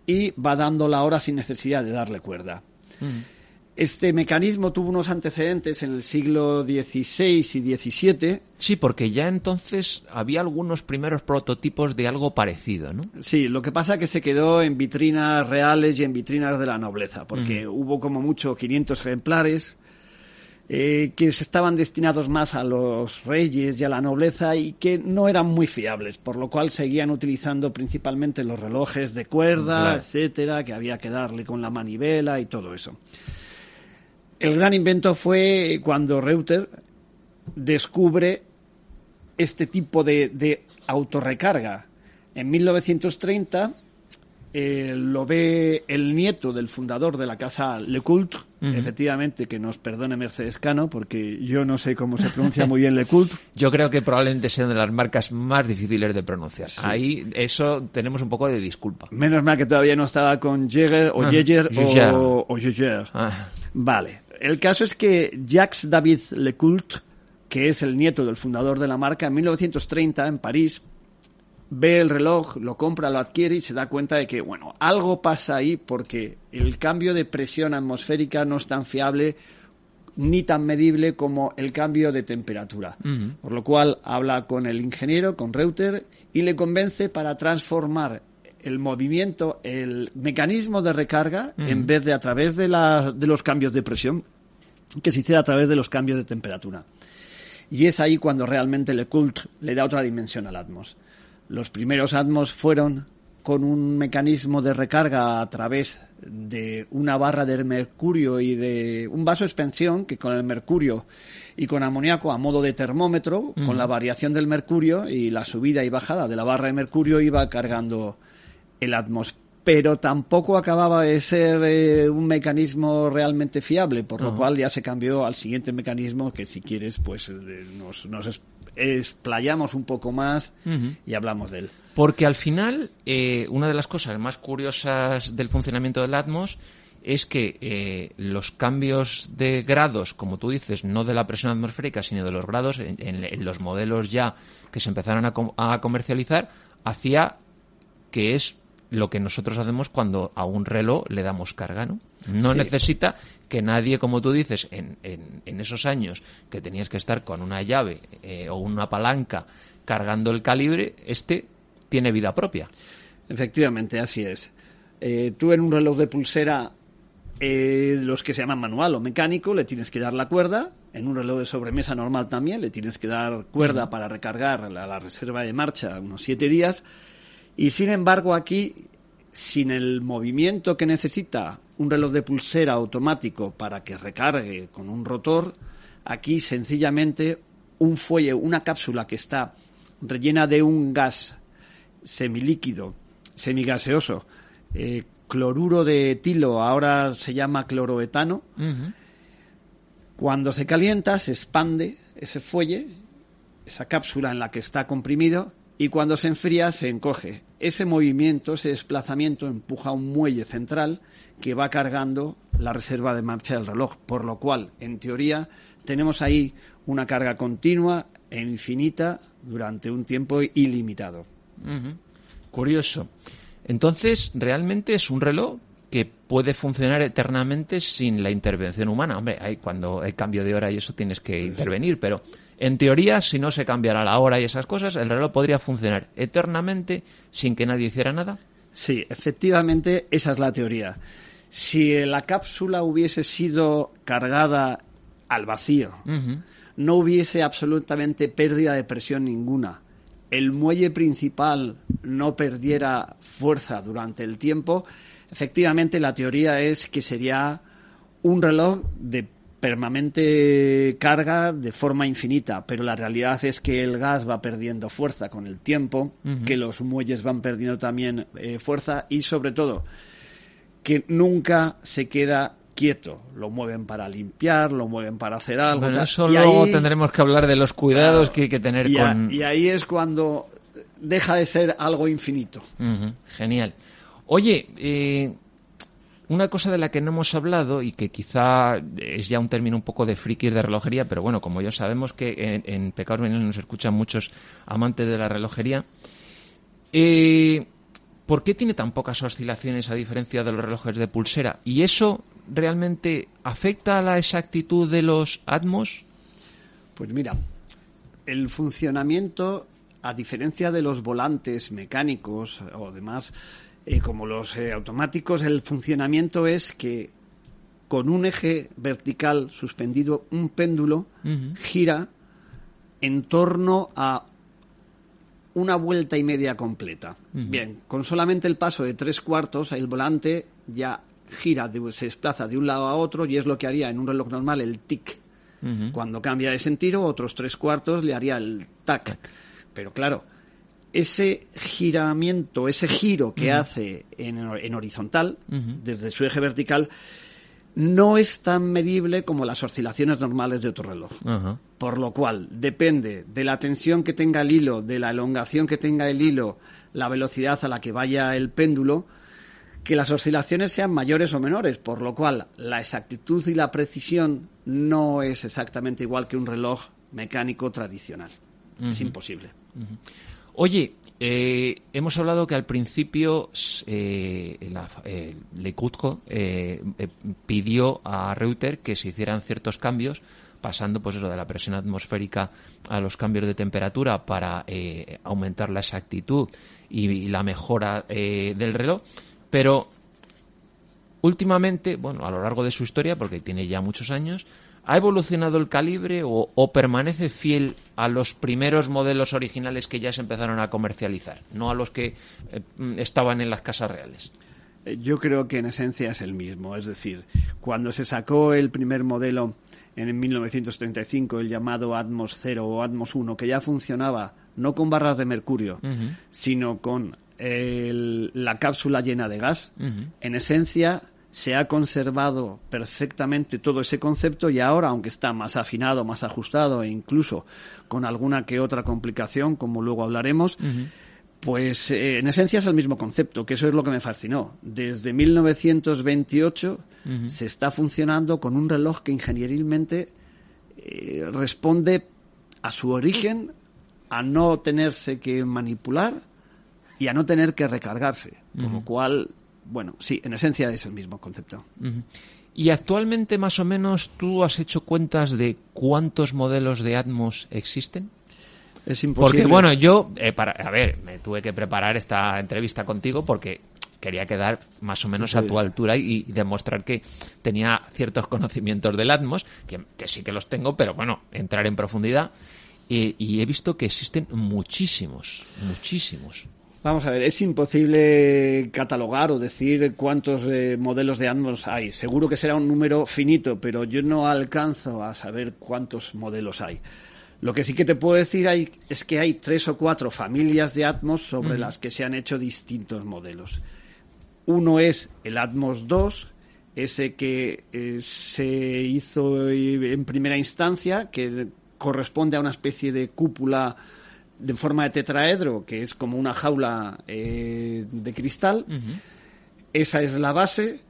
y va dando la hora sin necesidad de darle cuerda. Este mecanismo tuvo unos antecedentes en el siglo XVI y XVII. sí porque ya entonces había algunos primeros prototipos de algo parecido no Sí, lo que pasa es que se quedó en vitrinas reales y en vitrinas de la nobleza, porque hubo como mucho 500 ejemplares eh, que estaban destinados más a los reyes y a la nobleza y que no eran muy fiables, por lo cual seguían utilizando principalmente los relojes de cuerda, Claro. etcétera, que había que darle con la manivela y todo eso. El gran invento fue cuando Reuter descubre este tipo de, de autorrecarga. En 1930 eh, lo ve el nieto del fundador de la casa Lecoultre, efectivamente, que nos perdone Mercedes Cano, porque yo no sé cómo se pronuncia muy bien Lecoultre. Yo creo que probablemente sea una de las marcas más difíciles de pronunciar. Ahí eso tenemos un poco de disculpa. Menos mal que todavía no estaba con Jäger o Ah, Jäger o, o Jaeger. Ah, Vale. El caso es que Jacques David Lecoultre, que es el nieto del fundador de la marca, en 1930 en París, ve el reloj, lo compra, lo adquiere y se da cuenta de que, bueno, algo pasa ahí porque el cambio de presión atmosférica no es tan fiable ni tan medible como el cambio de temperatura. Por lo cual habla con el ingeniero, con Reuter, y le convence para transformar el movimiento, el mecanismo de recarga, en vez de a través de, la- de los cambios de presión, que se hiciera a través de los cambios de temperatura. Y es ahí cuando realmente Lecoultre le da otra dimensión al Atmos. Los primeros Atmos fueron con un mecanismo de recarga a través de una barra de mercurio y de un vaso de expansión que con el mercurio y con amoníaco a modo de termómetro, con la variación del mercurio y la subida y bajada de la barra de mercurio iba cargando el Atmos. Pero tampoco acababa de ser eh, un mecanismo realmente fiable, por lo cual ya se cambió al siguiente mecanismo que si quieres pues eh, nos, nos explayamos un poco más y hablamos de él. Porque al final, eh, una de las cosas más curiosas del funcionamiento del Atmos es que eh, los cambios de grados, como tú dices, no de la presión atmosférica, sino de los grados, en, en- en los modelos ya que se empezaron a, com- a comercializar, hacía que es lo que nosotros hacemos cuando a un reloj le damos carga, ¿no? No Sí. necesita que nadie, como tú dices, en, en- en esos años que tenías que estar con una llave eh, o una palanca cargando el calibre, este tiene vida propia. Efectivamente, así es. Eh, tú en un reloj de pulsera, eh, los que se llaman manual o mecánico, le tienes que dar la cuerda. En un reloj de sobremesa normal también le tienes que dar cuerda para recargar la, la reserva de marcha unos siete días. Y sin embargo aquí, sin el movimiento que necesita un reloj de pulsera automático para que recargue con un rotor, aquí sencillamente un fuelle, una cápsula que está rellena de un gas semilíquido, semigaseoso, eh, cloruro de etilo, ahora se llama cloroetano, Cuando se calienta, se expande ese fuelle, esa cápsula en la que está comprimido, y cuando se enfría, se encoge. Ese movimiento, ese desplazamiento, empuja un muelle central que va cargando la reserva de marcha del reloj, por lo cual, en teoría, tenemos ahí una carga continua e infinita durante un tiempo ilimitado. Curioso. Entonces, realmente es un reloj que puede funcionar eternamente sin la intervención humana. Hombre, hay, cuando hay cambio de hora y eso tienes que intervenir, pero en teoría, si no se cambiara la hora y esas cosas, el reloj podría funcionar eternamente sin que nadie hiciera nada. Sí, efectivamente, esa es la teoría. Si la cápsula hubiese sido cargada al vacío, no hubiese absolutamente pérdida de presión ninguna, el muelle principal no perdiera fuerza durante el tiempo, efectivamente la teoría es que sería un reloj de permanente carga de forma infinita, pero la realidad es que el gas va perdiendo fuerza con el tiempo, que los muelles van perdiendo también eh, fuerza y sobre todo que nunca se queda quieto. Lo mueven para limpiar, lo mueven para hacer algo. Bueno, eso Y luego ahí- tendremos que hablar de los cuidados Claro. que hay que tener y, a- con... y ahí es cuando deja de ser algo infinito. Genial. Oye, eh, una cosa de la que no hemos hablado y que quizá es ya un término un poco de frikis de relojería, pero bueno, como ya sabemos que en, en Pecados nos escuchan muchos amantes de la relojería, eh, ¿por qué tiene tan pocas oscilaciones a diferencia de los relojes de pulsera? ¿Y eso realmente afecta a la exactitud de los Atmos? Pues mira, el funcionamiento, a diferencia de los volantes mecánicos o demás, eh, como los eh, automáticos, el funcionamiento es que con un eje vertical suspendido, un péndulo gira en torno a una vuelta y media completa. Bien, con solamente el paso de tres cuartos, el volante ya gira, de- se desplaza de un lado a otro y es lo que haría en un reloj normal el tic. Cuando cambia de sentido, otros tres cuartos le haría el tac. Pero claro, ese giramiento, ese giro que hace en, en horizontal, desde su eje vertical, no es tan medible como las oscilaciones normales de otro reloj. Ajá. Por lo cual, depende de la tensión que tenga el hilo, de la elongación que tenga el hilo, la velocidad a la que vaya el péndulo, que las oscilaciones sean mayores o menores, por lo cual la exactitud y la precisión no es exactamente igual que un reloj mecánico tradicional. Es imposible. Oye, eh, hemos hablado que al principio eh, la, eh, eh, pidió a Reuter que se hicieran ciertos cambios, pasando pues eso de la presión atmosférica a los cambios de temperatura para eh, aumentar la exactitud y, y la mejora eh, del reloj, pero últimamente, bueno, a lo largo de su historia, porque tiene ya muchos años, ¿ha evolucionado el calibre o, o permanece fiel a los primeros modelos originales que ya se empezaron a comercializar, no a los que eh, estaban en las casas reales? Eh, Yo creo que en esencia es el mismo. Es decir, cuando se sacó el primer modelo en 1935, el llamado Atmos 0 o Atmos 1, que ya funcionaba no con barras de mercurio, sino con el- la cápsula llena de gas, en esencia se ha conservado perfectamente todo ese concepto y ahora, aunque está más afinado, más ajustado e incluso con alguna que otra complicación, como luego hablaremos, pues eh, en esencia es el mismo concepto, que eso es lo que me fascinó. Desde 1928 se está funcionando con un reloj que ingenierilmente eh, responde a su origen, a no tenerse que manipular y a no tener que recargarse. Por lo cual, bueno, sí, en esencia es el mismo concepto. Y actualmente, más o menos, ¿tú has hecho cuentas de cuántos modelos de Atmos existen? Es imposible. Porque, bueno, yo, eh, para, a ver, me tuve que preparar esta entrevista contigo porque quería quedar más o menos a tu altura y, y demostrar que tenía ciertos conocimientos del Atmos, que, que sí que los tengo, pero bueno, entrar en profundidad. Y, y he visto que existen muchísimos, muchísimos. Vamos a ver, es imposible catalogar o decir cuántos eh, modelos de Atmos hay. Seguro que será un número finito, pero yo no alcanzo a saber cuántos modelos hay. Lo que sí que te puedo decir hay, es que hay tres o cuatro familias de Atmos sobre las que se han hecho distintos modelos. Uno es el Atmos 2, ese que eh, se hizo eh, en primera instancia, que corresponde a una especie de cúpula de forma de tetraedro, que es como una jaula eh, de cristal. Esa es la base.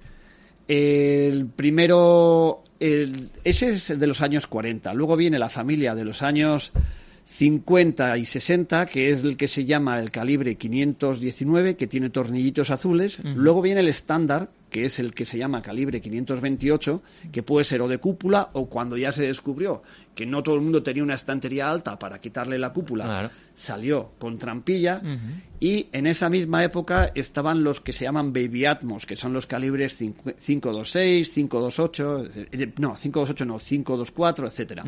El primero, el- ese es el de los años 40. Luego viene la familia de los años 50 y 60, que es el que se llama el calibre 519, que tiene tornillitos azules. Luego viene el estándar, que es el que se llama calibre 528, que puede ser o de cúpula o cuando ya se descubrió que no todo el mundo tenía una estantería alta para quitarle la cúpula, Claro. salió con trampilla y en esa misma época estaban los que se llaman Baby Atmos, que son los calibres cincu- 526, 528, eh, no, 528 no, 524, etcétera.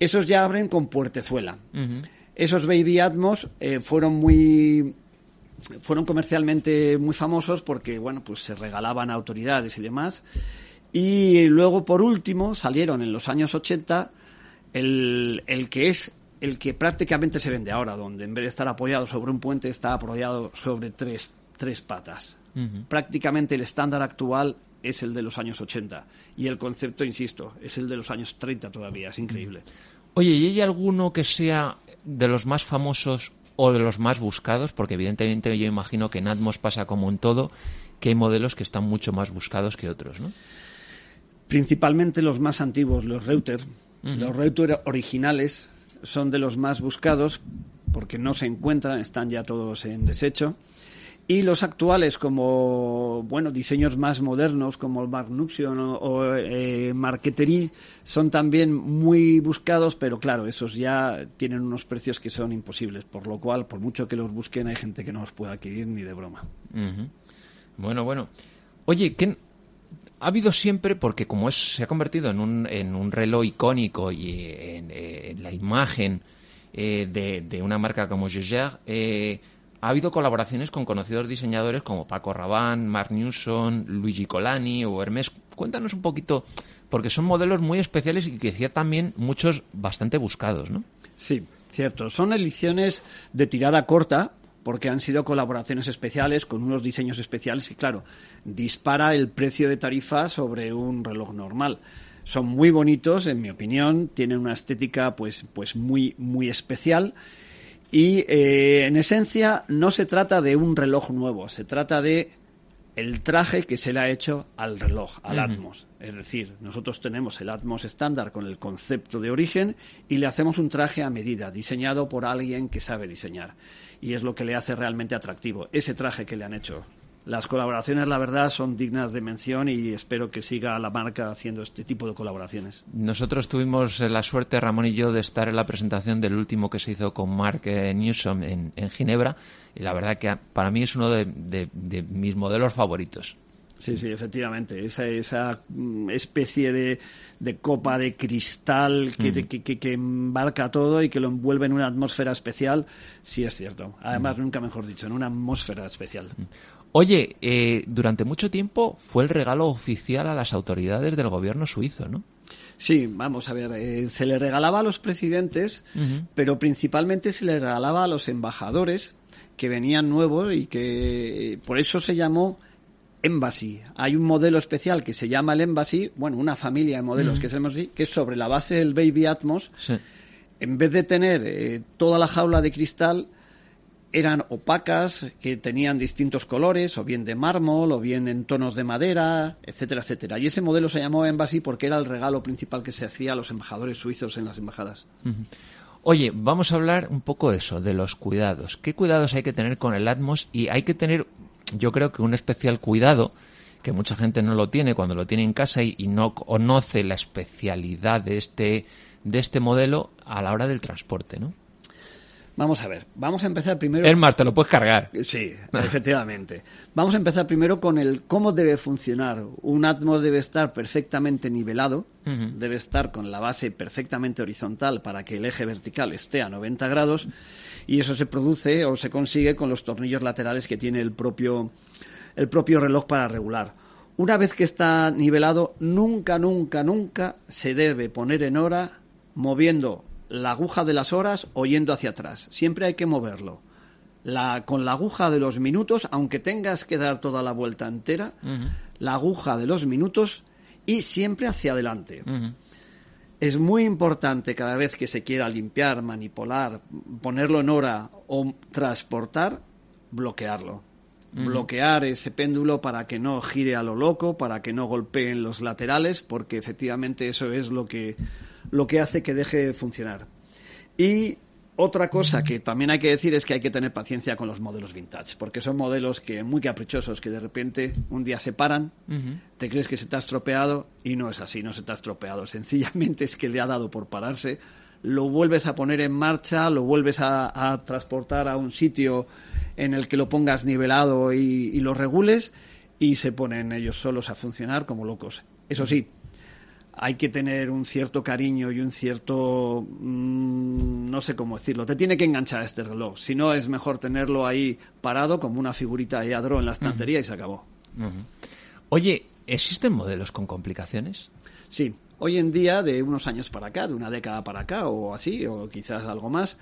Esos ya abren con puertezuela. Esos Baby Atmos eh, fueron muy fueron comercialmente muy famosos porque bueno pues se regalaban a autoridades y demás. Y luego por último salieron en los años 80 el, el que es el que prácticamente se vende ahora donde en vez de estar apoyado sobre un puente está apoyado sobre tres, tres patas. Prácticamente el estándar actual es el de los años 80 y el concepto insisto es el de los años 30 todavía es increíble Oye, ¿y hay alguno que sea de los más famosos o de los más buscados? Porque evidentemente yo imagino que en Atmos pasa como en todo, que hay modelos que están mucho más buscados que otros, ¿no? principalmente los más antiguos, los Reuter. Los Reuter originales son de los más buscados porque no se encuentran, están ya todos en desecho. Y los actuales, como bueno, diseños más modernos, como el Magnuxion o, o eh, Marqueterie, son también muy buscados, pero claro, esos ya tienen unos precios que son imposibles, por lo cual, por mucho que los busquen, hay gente que no los puede adquirir ni de broma. Bueno, bueno. Oye, ¿qué ha habido siempre, porque como es, se ha convertido en un, en un reloj icónico y en, eh, en la imagen eh, de, de una marca como Jaeger, eh, ha habido colaboraciones con conocidos diseñadores como Paco Rabanne, Mark Newson, Luigi Colani o Hermes. Cuéntanos un poquito, porque son modelos muy especiales y que también muchos bastante buscados, ¿no? Sí, cierto. Son ediciones de tirada corta porque han sido colaboraciones especiales con unos diseños especiales y claro, dispara el precio de tarifa sobre un reloj normal. Son muy bonitos, en mi opinión, tienen una estética pues, pues muy, muy especial y eh, en esencia no se trata de un reloj nuevo, se trata de el traje que se le ha hecho al reloj, al Atmos. Es decir, nosotros tenemos el Atmos estándar con el concepto de origen y le hacemos un traje a medida, diseñado por alguien que sabe diseñar. Y es lo que le hace realmente atractivo, ese traje que le han hecho. Las colaboraciones, la verdad, son dignas de mención y espero que siga la marca haciendo este tipo de colaboraciones. Nosotros tuvimos eh, la suerte, Ramón y yo, de estar en la presentación del último que se hizo con Mark eh, Newsom en, en Ginebra. Y la verdad que para mí es uno de, de- de mis modelos favoritos. Sí, sí, efectivamente. Esa, esa mm, especie de, de copa de cristal que, que, que- que embarca todo y que lo envuelve en una atmósfera especial, sí es cierto. Además, nunca mejor dicho, en una atmósfera especial. Oye, eh, durante mucho tiempo fue el regalo oficial a las autoridades del gobierno suizo, ¿no? Sí, vamos a ver, eh, se le regalaba a los presidentes, pero principalmente se le regalaba a los embajadores que venían nuevos y que eh, por eso se llamó Embassy. Hay un modelo especial que se llama el Embassy, bueno, una familia de modelos que hacemos así, que es sobre la base del Baby Atmos. Sí. En vez de tener eh, toda la jaula de cristal, eran opacas, que tenían distintos colores, o bien de mármol, o bien en tonos de madera, etcétera, etcétera. Y ese modelo se llamó Embassy porque era el regalo principal que se hacía a los embajadores suizos en las embajadas. Oye, vamos a hablar un poco de eso, de los cuidados. ¿Qué cuidados hay que tener con el Atmos? Y hay que tener, yo creo que un especial cuidado, que mucha gente no lo tiene cuando lo tiene en casa y, y no conoce la especialidad de este, de este modelo a la hora del transporte, ¿no? Vamos a ver, vamos a empezar primero... Es más, te lo puedes cargar. Sí, efectivamente. Vamos a empezar primero con el cómo debe funcionar. Un Atmos debe estar perfectamente nivelado, debe estar con la base perfectamente horizontal para que el eje vertical esté a 90 grados y eso se produce o se consigue con los tornillos laterales que tiene el propio el propio reloj para regular. Una vez que está nivelado, nunca, nunca, nunca se debe poner en hora moviendo la aguja de las horas o yendo hacia atrás. Siempre hay que moverlo la, con la aguja de los minutos, aunque tengas que dar toda la vuelta entera, la aguja de los minutos y siempre hacia adelante. Es muy importante cada vez que se quiera limpiar, manipular, ponerlo en hora o transportar, bloquearlo. Bloquear ese péndulo para que no gire a lo loco, para que no golpeen los laterales, porque efectivamente eso es lo que, lo que hace que deje de funcionar. Y otra cosa que también hay que decir es que hay que tener paciencia con los modelos vintage, porque son modelos que muy caprichosos, que de repente un día se paran, te crees que se te ha estropeado y no es así, no se te ha estropeado. Sencillamente es que le ha dado por pararse, lo vuelves a poner en marcha, lo vuelves a, a transportar a un sitio en el que lo pongas nivelado y, y lo regules y se ponen ellos solos a funcionar como locos. Eso sí, hay que tener un cierto cariño y un cierto mm, no sé cómo decirlo te tiene que enganchar este reloj. Si no es mejor tenerlo ahí parado como una figurita de Yadro en la estantería y se acabó. Oye, ¿existen modelos con complicaciones? sí. Hoy en día de unos años para acá de una década para acá o así o quizás algo más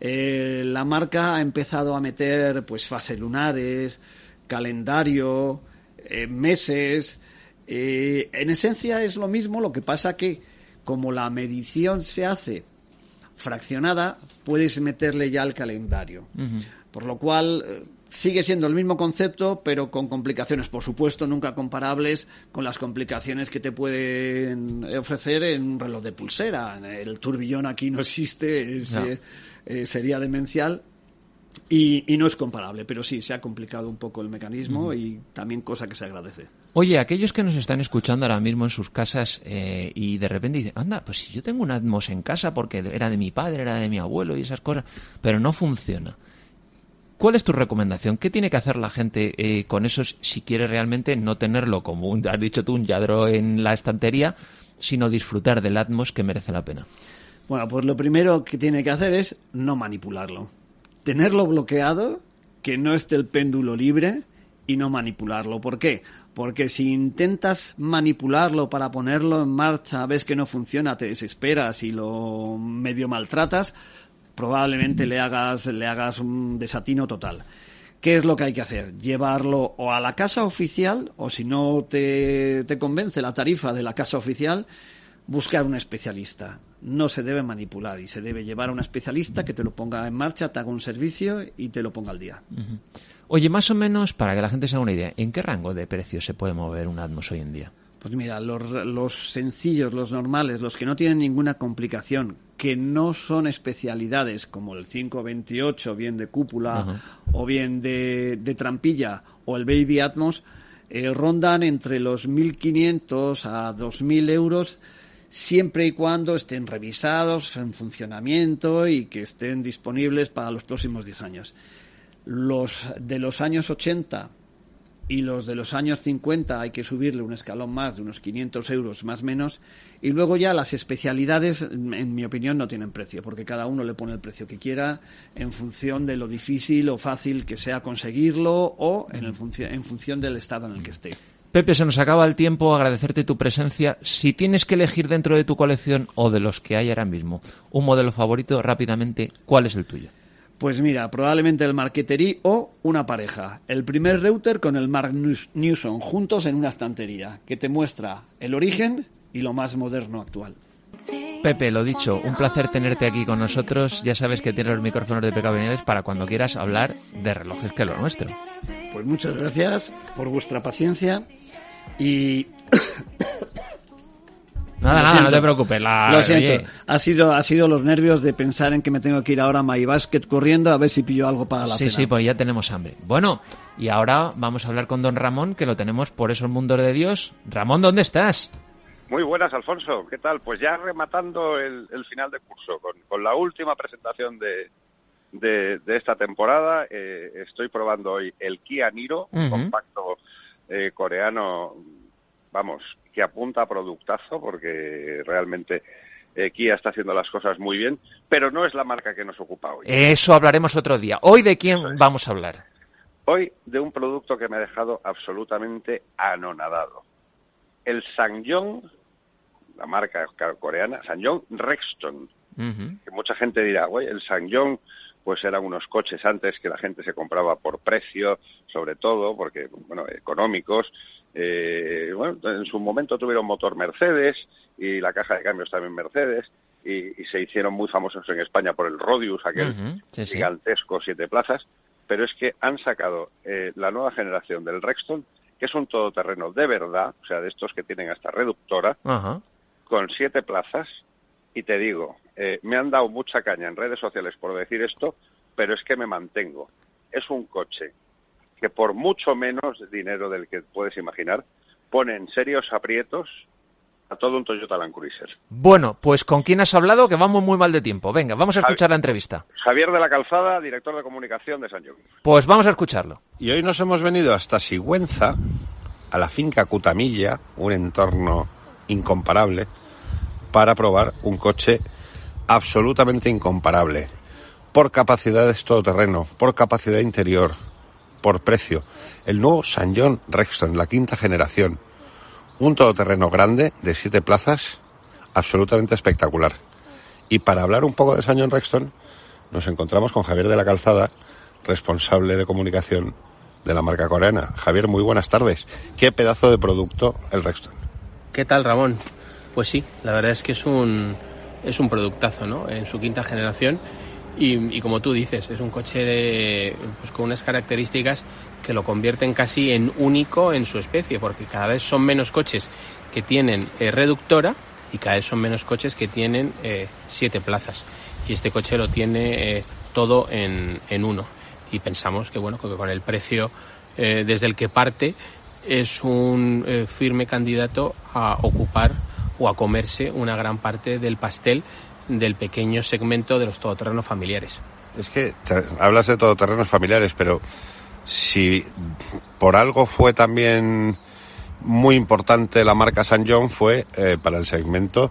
eh, la marca ha empezado a meter pues fases lunares calendario eh, meses eh, en esencia es lo mismo, lo que pasa que como la medición se hace fraccionada, puedes meterle ya el calendario. Por lo cual eh, sigue siendo el mismo concepto, pero con complicaciones, por supuesto, nunca comparables con las complicaciones que te pueden ofrecer en un reloj de pulsera. El turbillón aquí no existe, es, No. eh, eh, sería demencial. Y, y no es comparable, pero sí, se ha complicado un poco el mecanismo y también cosa que se agradece. Oye, aquellos que nos están escuchando ahora mismo en sus casas eh, y de repente dicen, anda, pues si yo tengo un Atmos en casa porque era de mi padre, era de mi abuelo y esas cosas, pero no funciona. ¿Cuál es tu recomendación? ¿Qué tiene que hacer la gente eh, con esos si quiere realmente no tenerlo como un, has dicho tú, un yadro en la estantería, sino disfrutar del Atmos que merece la pena? Bueno, pues lo primero que tiene que hacer es no manipularlo. Tenerlo bloqueado, que no esté el péndulo libre y no manipularlo. ¿Por qué? Porque si intentas manipularlo para ponerlo en marcha, ves que no funciona, te desesperas y lo medio maltratas, probablemente le hagas, le hagas un desatino total. ¿Qué es lo que hay que hacer? Llevarlo o a la casa oficial, o si no te, te convence la tarifa de la casa oficial, buscar un especialista. No se debe manipular y se debe llevar a un especialista que te lo ponga en marcha, te haga un servicio y te lo ponga al día. Oye, más o menos, para que la gente se haga una idea, ¿en qué rango de precio se puede mover un Atmos hoy en día? Pues mira, los, los sencillos, los normales, los que no tienen ninguna complicación, que no son especialidades como el 528, bien de cúpula o bien de, de trampilla o el Baby Atmos, eh, rondan entre los 1.500 a 2.000 euros siempre y cuando estén revisados, en funcionamiento y que estén disponibles para los próximos 10 años. Los de los años 80 y los de los años 50 hay que subirle un escalón más de unos 500 euros más menos y luego ya las especialidades en mi opinión no tienen precio porque cada uno le pone el precio que quiera en función de lo difícil o fácil que sea conseguirlo o en, el funci- en función del estado en el que esté. Pepe, se nos acaba el tiempo, agradecerte tu presencia. Si tienes que elegir dentro de tu colección o de los que hay ahora mismo un modelo favorito, rápidamente, ¿cuál es el tuyo? Pues mira, probablemente el Marqueterie o una pareja. El primer router con el Mark News- Newson juntos en una estantería, que te muestra el origen y lo más moderno actual. Pepe, lo dicho, un placer tenerte aquí con nosotros. Ya sabes que tienes los micrófonos de Viñales para cuando quieras hablar de relojes que es lo nuestro. Pues muchas gracias por vuestra paciencia y Nada, nada, no te preocupes. La, lo siento, oye, ha sido ha sido los nervios de pensar en que me tengo que ir ahora a My Basket corriendo a ver si pillo algo para la sí, cena. sí, pues ya tenemos hambre. Bueno, y ahora vamos a hablar con don Ramón, que lo tenemos por esos mundos de Dios. Ramón, ¿dónde estás? Muy buenas, Alfonso. ¿Qué tal? Pues ya rematando el, el final de curso, con, con la última presentación de, de, de esta temporada. eh, estoy probando hoy el Kia Niro, compacto eh, coreano, vamos, que apunta a productazo, porque realmente eh, Kia está haciendo las cosas muy bien, pero no es la marca que nos ocupa hoy. Eso hablaremos otro día. Hoy de quién vamos a hablar. Hoy de un producto que me ha dejado absolutamente anonadado. El Sangyong, la marca ca- coreana, Sangyong Rexton, que mucha gente dirá, güey, el Sangyong pues eran unos coches antes que la gente se compraba por precio, sobre todo, porque, bueno, económicos. Eh, bueno, en su momento tuvieron motor Mercedes y la caja de cambios también Mercedes y, y se hicieron muy famosos en España por el Rodius, aquel Ujú, sí, sí. gigantesco siete plazas, pero es que han sacado eh, la nueva generación del Rexton, que es un todoterreno de verdad, o sea, de estos que tienen hasta reductora, con siete plazas, y te digo, eh, me han dado mucha caña en redes sociales por decir esto, pero es que me mantengo. Es un coche que por mucho menos dinero del que puedes imaginar, pone en serios aprietos a todo un Toyota Land Cruiser. Bueno, pues ¿con quién has hablado? Que vamos muy mal de tiempo. Venga, vamos a escuchar la entrevista. Javier de la Calzada, director de comunicación de San John. Pues vamos a escucharlo. Y hoy nos hemos venido hasta Sigüenza, a la finca Cutamilla, un entorno incomparable, para probar un coche absolutamente incomparable. Por capacidades todoterreno, por capacidad interior, por precio. El nuevo San John Rexton, la quinta generación. Un todoterreno grande de siete plazas, absolutamente espectacular. Y para hablar un poco de San John Rexton, nos encontramos con Javier de la Calzada, responsable de comunicación de la marca coreana. Javier, muy buenas tardes. ¿Qué pedazo de producto el Rexton? ¿Qué tal, Ramón? Pues sí, la verdad es que es un, es un productazo, ¿no? En su quinta generación. Y, como tú dices, es un coche pues con unas características que lo convierten casi en único en su especie, porque cada vez son menos coches que tienen eh, reductora y cada vez son menos coches que tienen eh, siete plazas. Y este coche lo tiene eh, todo en, en uno. Y pensamos que, bueno, que con el precio desde el que parte es un firme candidato a ocupar o a comerse una gran parte del pastel del pequeño segmento de los todoterrenos familiares. Es que hablas de todoterrenos familiares, pero si por algo fue también muy importante la marca San John fue eh, para el segmento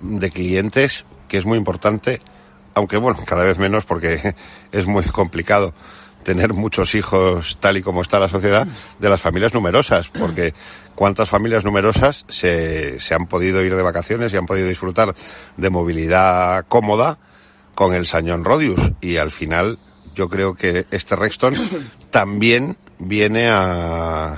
de clientes que es muy importante, aunque bueno, cada vez menos porque es muy complicado tener muchos hijos tal y como está la sociedad de las familias numerosas, porque cuántas familias numerosas se, se han podido ir de vacaciones y han podido disfrutar de movilidad cómoda con el Sañón Rodius y al final yo creo que este Rexton también viene a,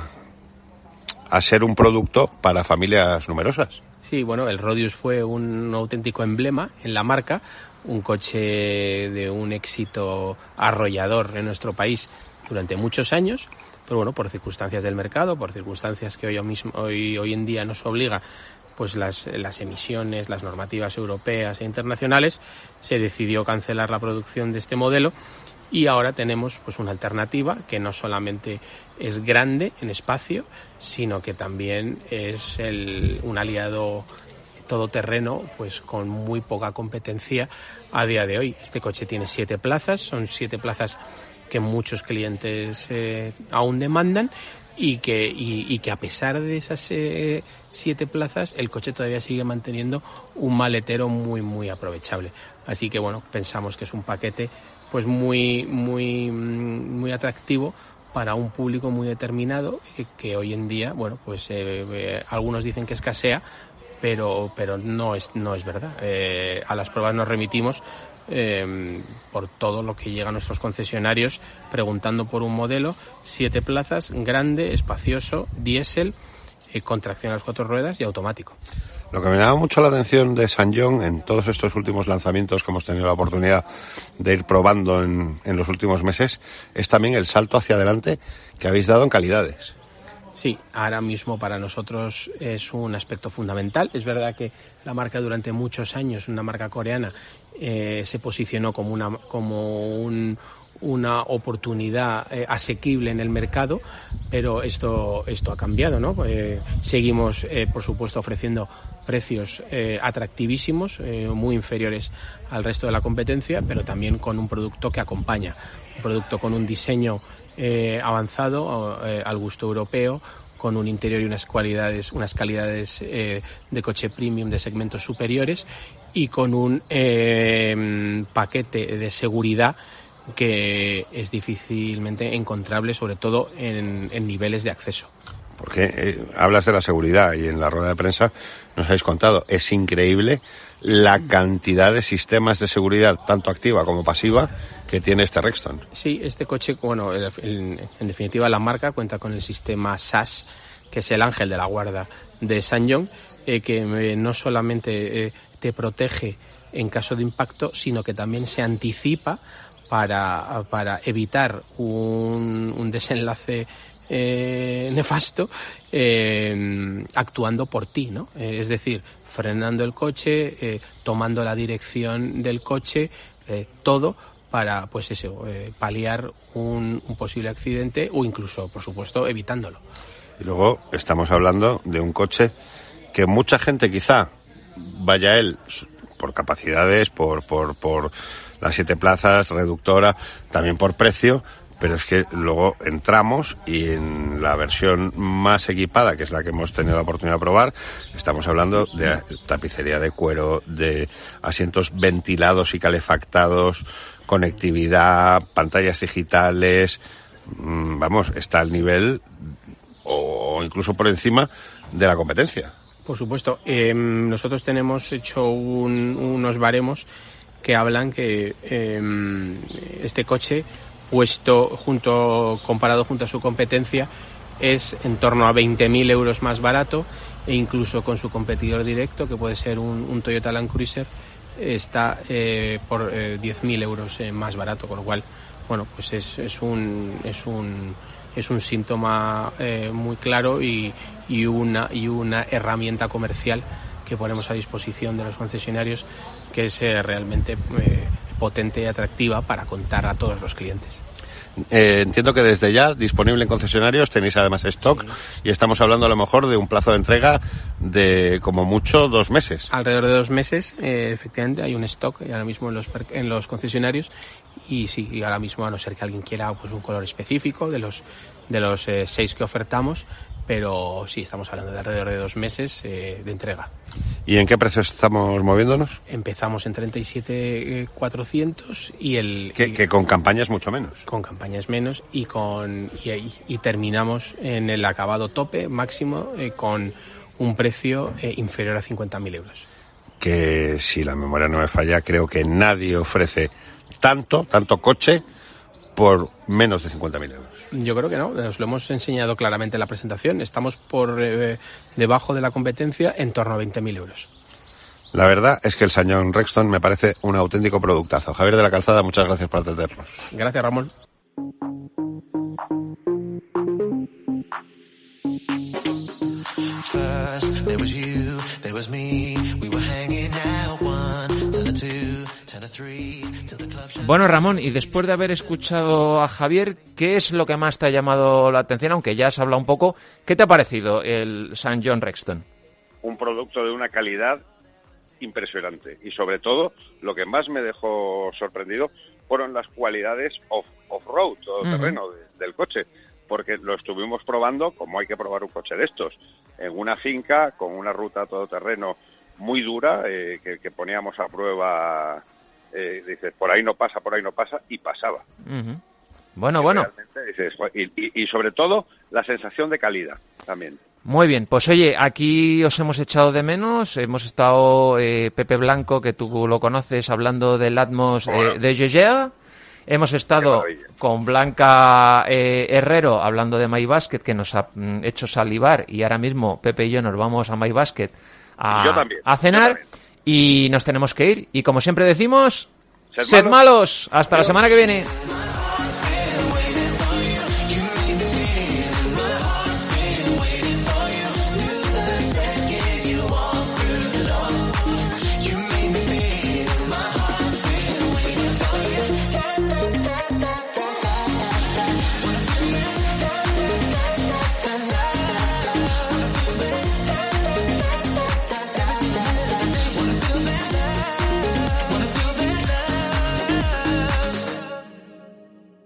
a ser un producto para familias numerosas. Sí, bueno, el Rodius fue un auténtico emblema en la marca, un coche de un éxito arrollador en nuestro país durante muchos años, pero bueno, por circunstancias del mercado, por circunstancias que hoy, hoy, hoy en día nos obliga pues las, las emisiones, las normativas europeas e internacionales, se decidió cancelar la producción de este modelo y ahora tenemos pues una alternativa que no solamente es grande en espacio, sino que también es el, un aliado todoterreno pues con muy poca competencia a día de hoy. Este coche tiene siete plazas, son siete plazas que muchos clientes eh, aún demandan y que, y, que a pesar de esas eh, siete plazas el coche todavía sigue manteniendo un maletero muy muy aprovechable. Así que bueno, pensamos que es un paquete pues muy muy mm, muy atractivo para un público muy determinado eh, que hoy en día, bueno, pues algunos dicen que escasea, pero pero no es no es verdad. A las pruebas nos remitimos eh, por todo lo que llega a nuestros concesionarios preguntando por un modelo, siete plazas, grande, espacioso, diésel, eh, con tracción a las cuatro ruedas y automático. Lo que me llama mucho la atención de San John en todos estos últimos lanzamientos que hemos tenido la oportunidad de ir probando en, en los últimos meses es también el salto hacia adelante que habéis dado en calidades. Sí, ahora mismo para nosotros es un aspecto fundamental. Es verdad que la marca durante muchos años, una marca coreana, eh, se posicionó como una, como un, una oportunidad eh, asequible en el mercado, pero esto, esto ha cambiado, ¿no? Eh, seguimos, por supuesto, ofreciendo precios atractivísimos, muy inferiores al resto de la competencia, pero también con un producto que acompaña, un producto con un diseño eh, avanzado eh, al gusto europeo, con un interior y unas cualidades, unas calidades eh, de coche premium de segmentos superiores y con un eh, paquete de seguridad que es difícilmente encontrable, sobre todo en, en niveles de acceso. Porque eh, hablas de la seguridad y en la rueda de prensa nos habéis contado, es increíble la cantidad de sistemas de seguridad, tanto activa como pasiva, que tiene este Rexton. Sí, este coche, bueno, en definitiva la marca cuenta con el sistema SAS, que es el ángel de la guarda de San John, eh, que eh, no solamente eh, te protege en caso de impacto, sino que también se anticipa para, para evitar un, un desenlace nefasto actuando por ti, ¿no? Es decir, frenando el coche, eh, tomando la dirección del coche, eh, todo para, pues eso, eh, paliar un, un posible accidente o incluso, por supuesto, evitándolo. Y luego estamos hablando de un coche que mucha gente quizá vaya él por capacidades, por, por, por las siete plazas, reductora, también por precio, pero es que luego entramos y en la versión más equipada, que es la que hemos tenido la oportunidad de probar, estamos hablando de tapicería de cuero, de asientos ventilados y calefactados, conectividad, pantallas digitales, mm, vamos, está al nivel o incluso por encima de la competencia. Por supuesto. Eh, nosotros tenemos hecho un- unos baremos que hablan que eh, este coche, puesto junto, comparado junto a su competencia, es en torno a 20.000 euros más barato e incluso con su competidor directo, que puede ser un, Toyota Land Cruiser, está eh, por eh, 10.000 euros eh, más barato, con lo cual, bueno, pues es, es un, es un, es un síntoma eh, muy claro y, y, una, y una herramienta comercial que ponemos a disposición de los concesionarios que es realmente potente y atractiva para contar a todos los clientes. Eh, entiendo que desde ya, disponible en concesionarios, tenéis además stock y estamos hablando a lo mejor de un plazo de entrega de como mucho dos meses. Alrededor de dos meses, eh, efectivamente, hay un stock ahora mismo en los, en los concesionarios y sí, y ahora mismo a no ser que alguien quiera pues un color específico de los de los eh, seis que ofertamos, pero sí, estamos hablando de alrededor de dos meses eh, de entrega. ¿Y en qué precios estamos moviéndonos? Empezamos en 37.400 y el Que, y- que con campañas mucho menos. con campañas menos y con y terminamos en el acabado tope máximo eh, con un precio eh, inferior a 50.000 euros. Que si la memoria no me falla, creo que nadie ofrece tanto, tanto coche por menos de 50.000 euros. Yo creo que no, nos lo hemos enseñado claramente en la presentación. Estamos por eh, debajo de la competencia en torno a 20.000 euros. La verdad es que el Sañón Rexton me parece un auténtico productazo. Javier de la Calzada, muchas gracias por atendernos. Gracias, Ramón. Three, Bueno, Ramón, y después de haber escuchado a Javier, ¿qué es lo que más te ha llamado la atención? Aunque ya has hablado un poco, ¿qué te ha parecido el St. John Rexton? un producto de una calidad impresionante. Y sobre todo, lo que más me dejó sorprendido fueron las cualidades off- off-road, todo terreno de- del coche. Porque lo estuvimos probando como hay que probar un coche de estos. En una finca, con una ruta todoterreno muy dura, eh, que, que poníamos a prueba, eh, dices, por ahí no pasa, por ahí no pasa, y pasaba. Bueno, Y bueno. y, y- y sobre todo, la sensación de calidad también. Muy bien, pues oye, aquí os hemos echado de menos. Hemos estado eh, Pepe Blanco, que tú lo conoces, hablando del Atmos eh, de Gegea. Hemos estado con Blanca eh, Herrero hablando de My Basket, que nos ha mm, hecho salivar. Y ahora mismo Pepe y yo nos vamos a My Basket a, Yo también, a cenar. yo. Y nos tenemos que ir. Y como siempre decimos, Sed malos. Hasta la semana que viene.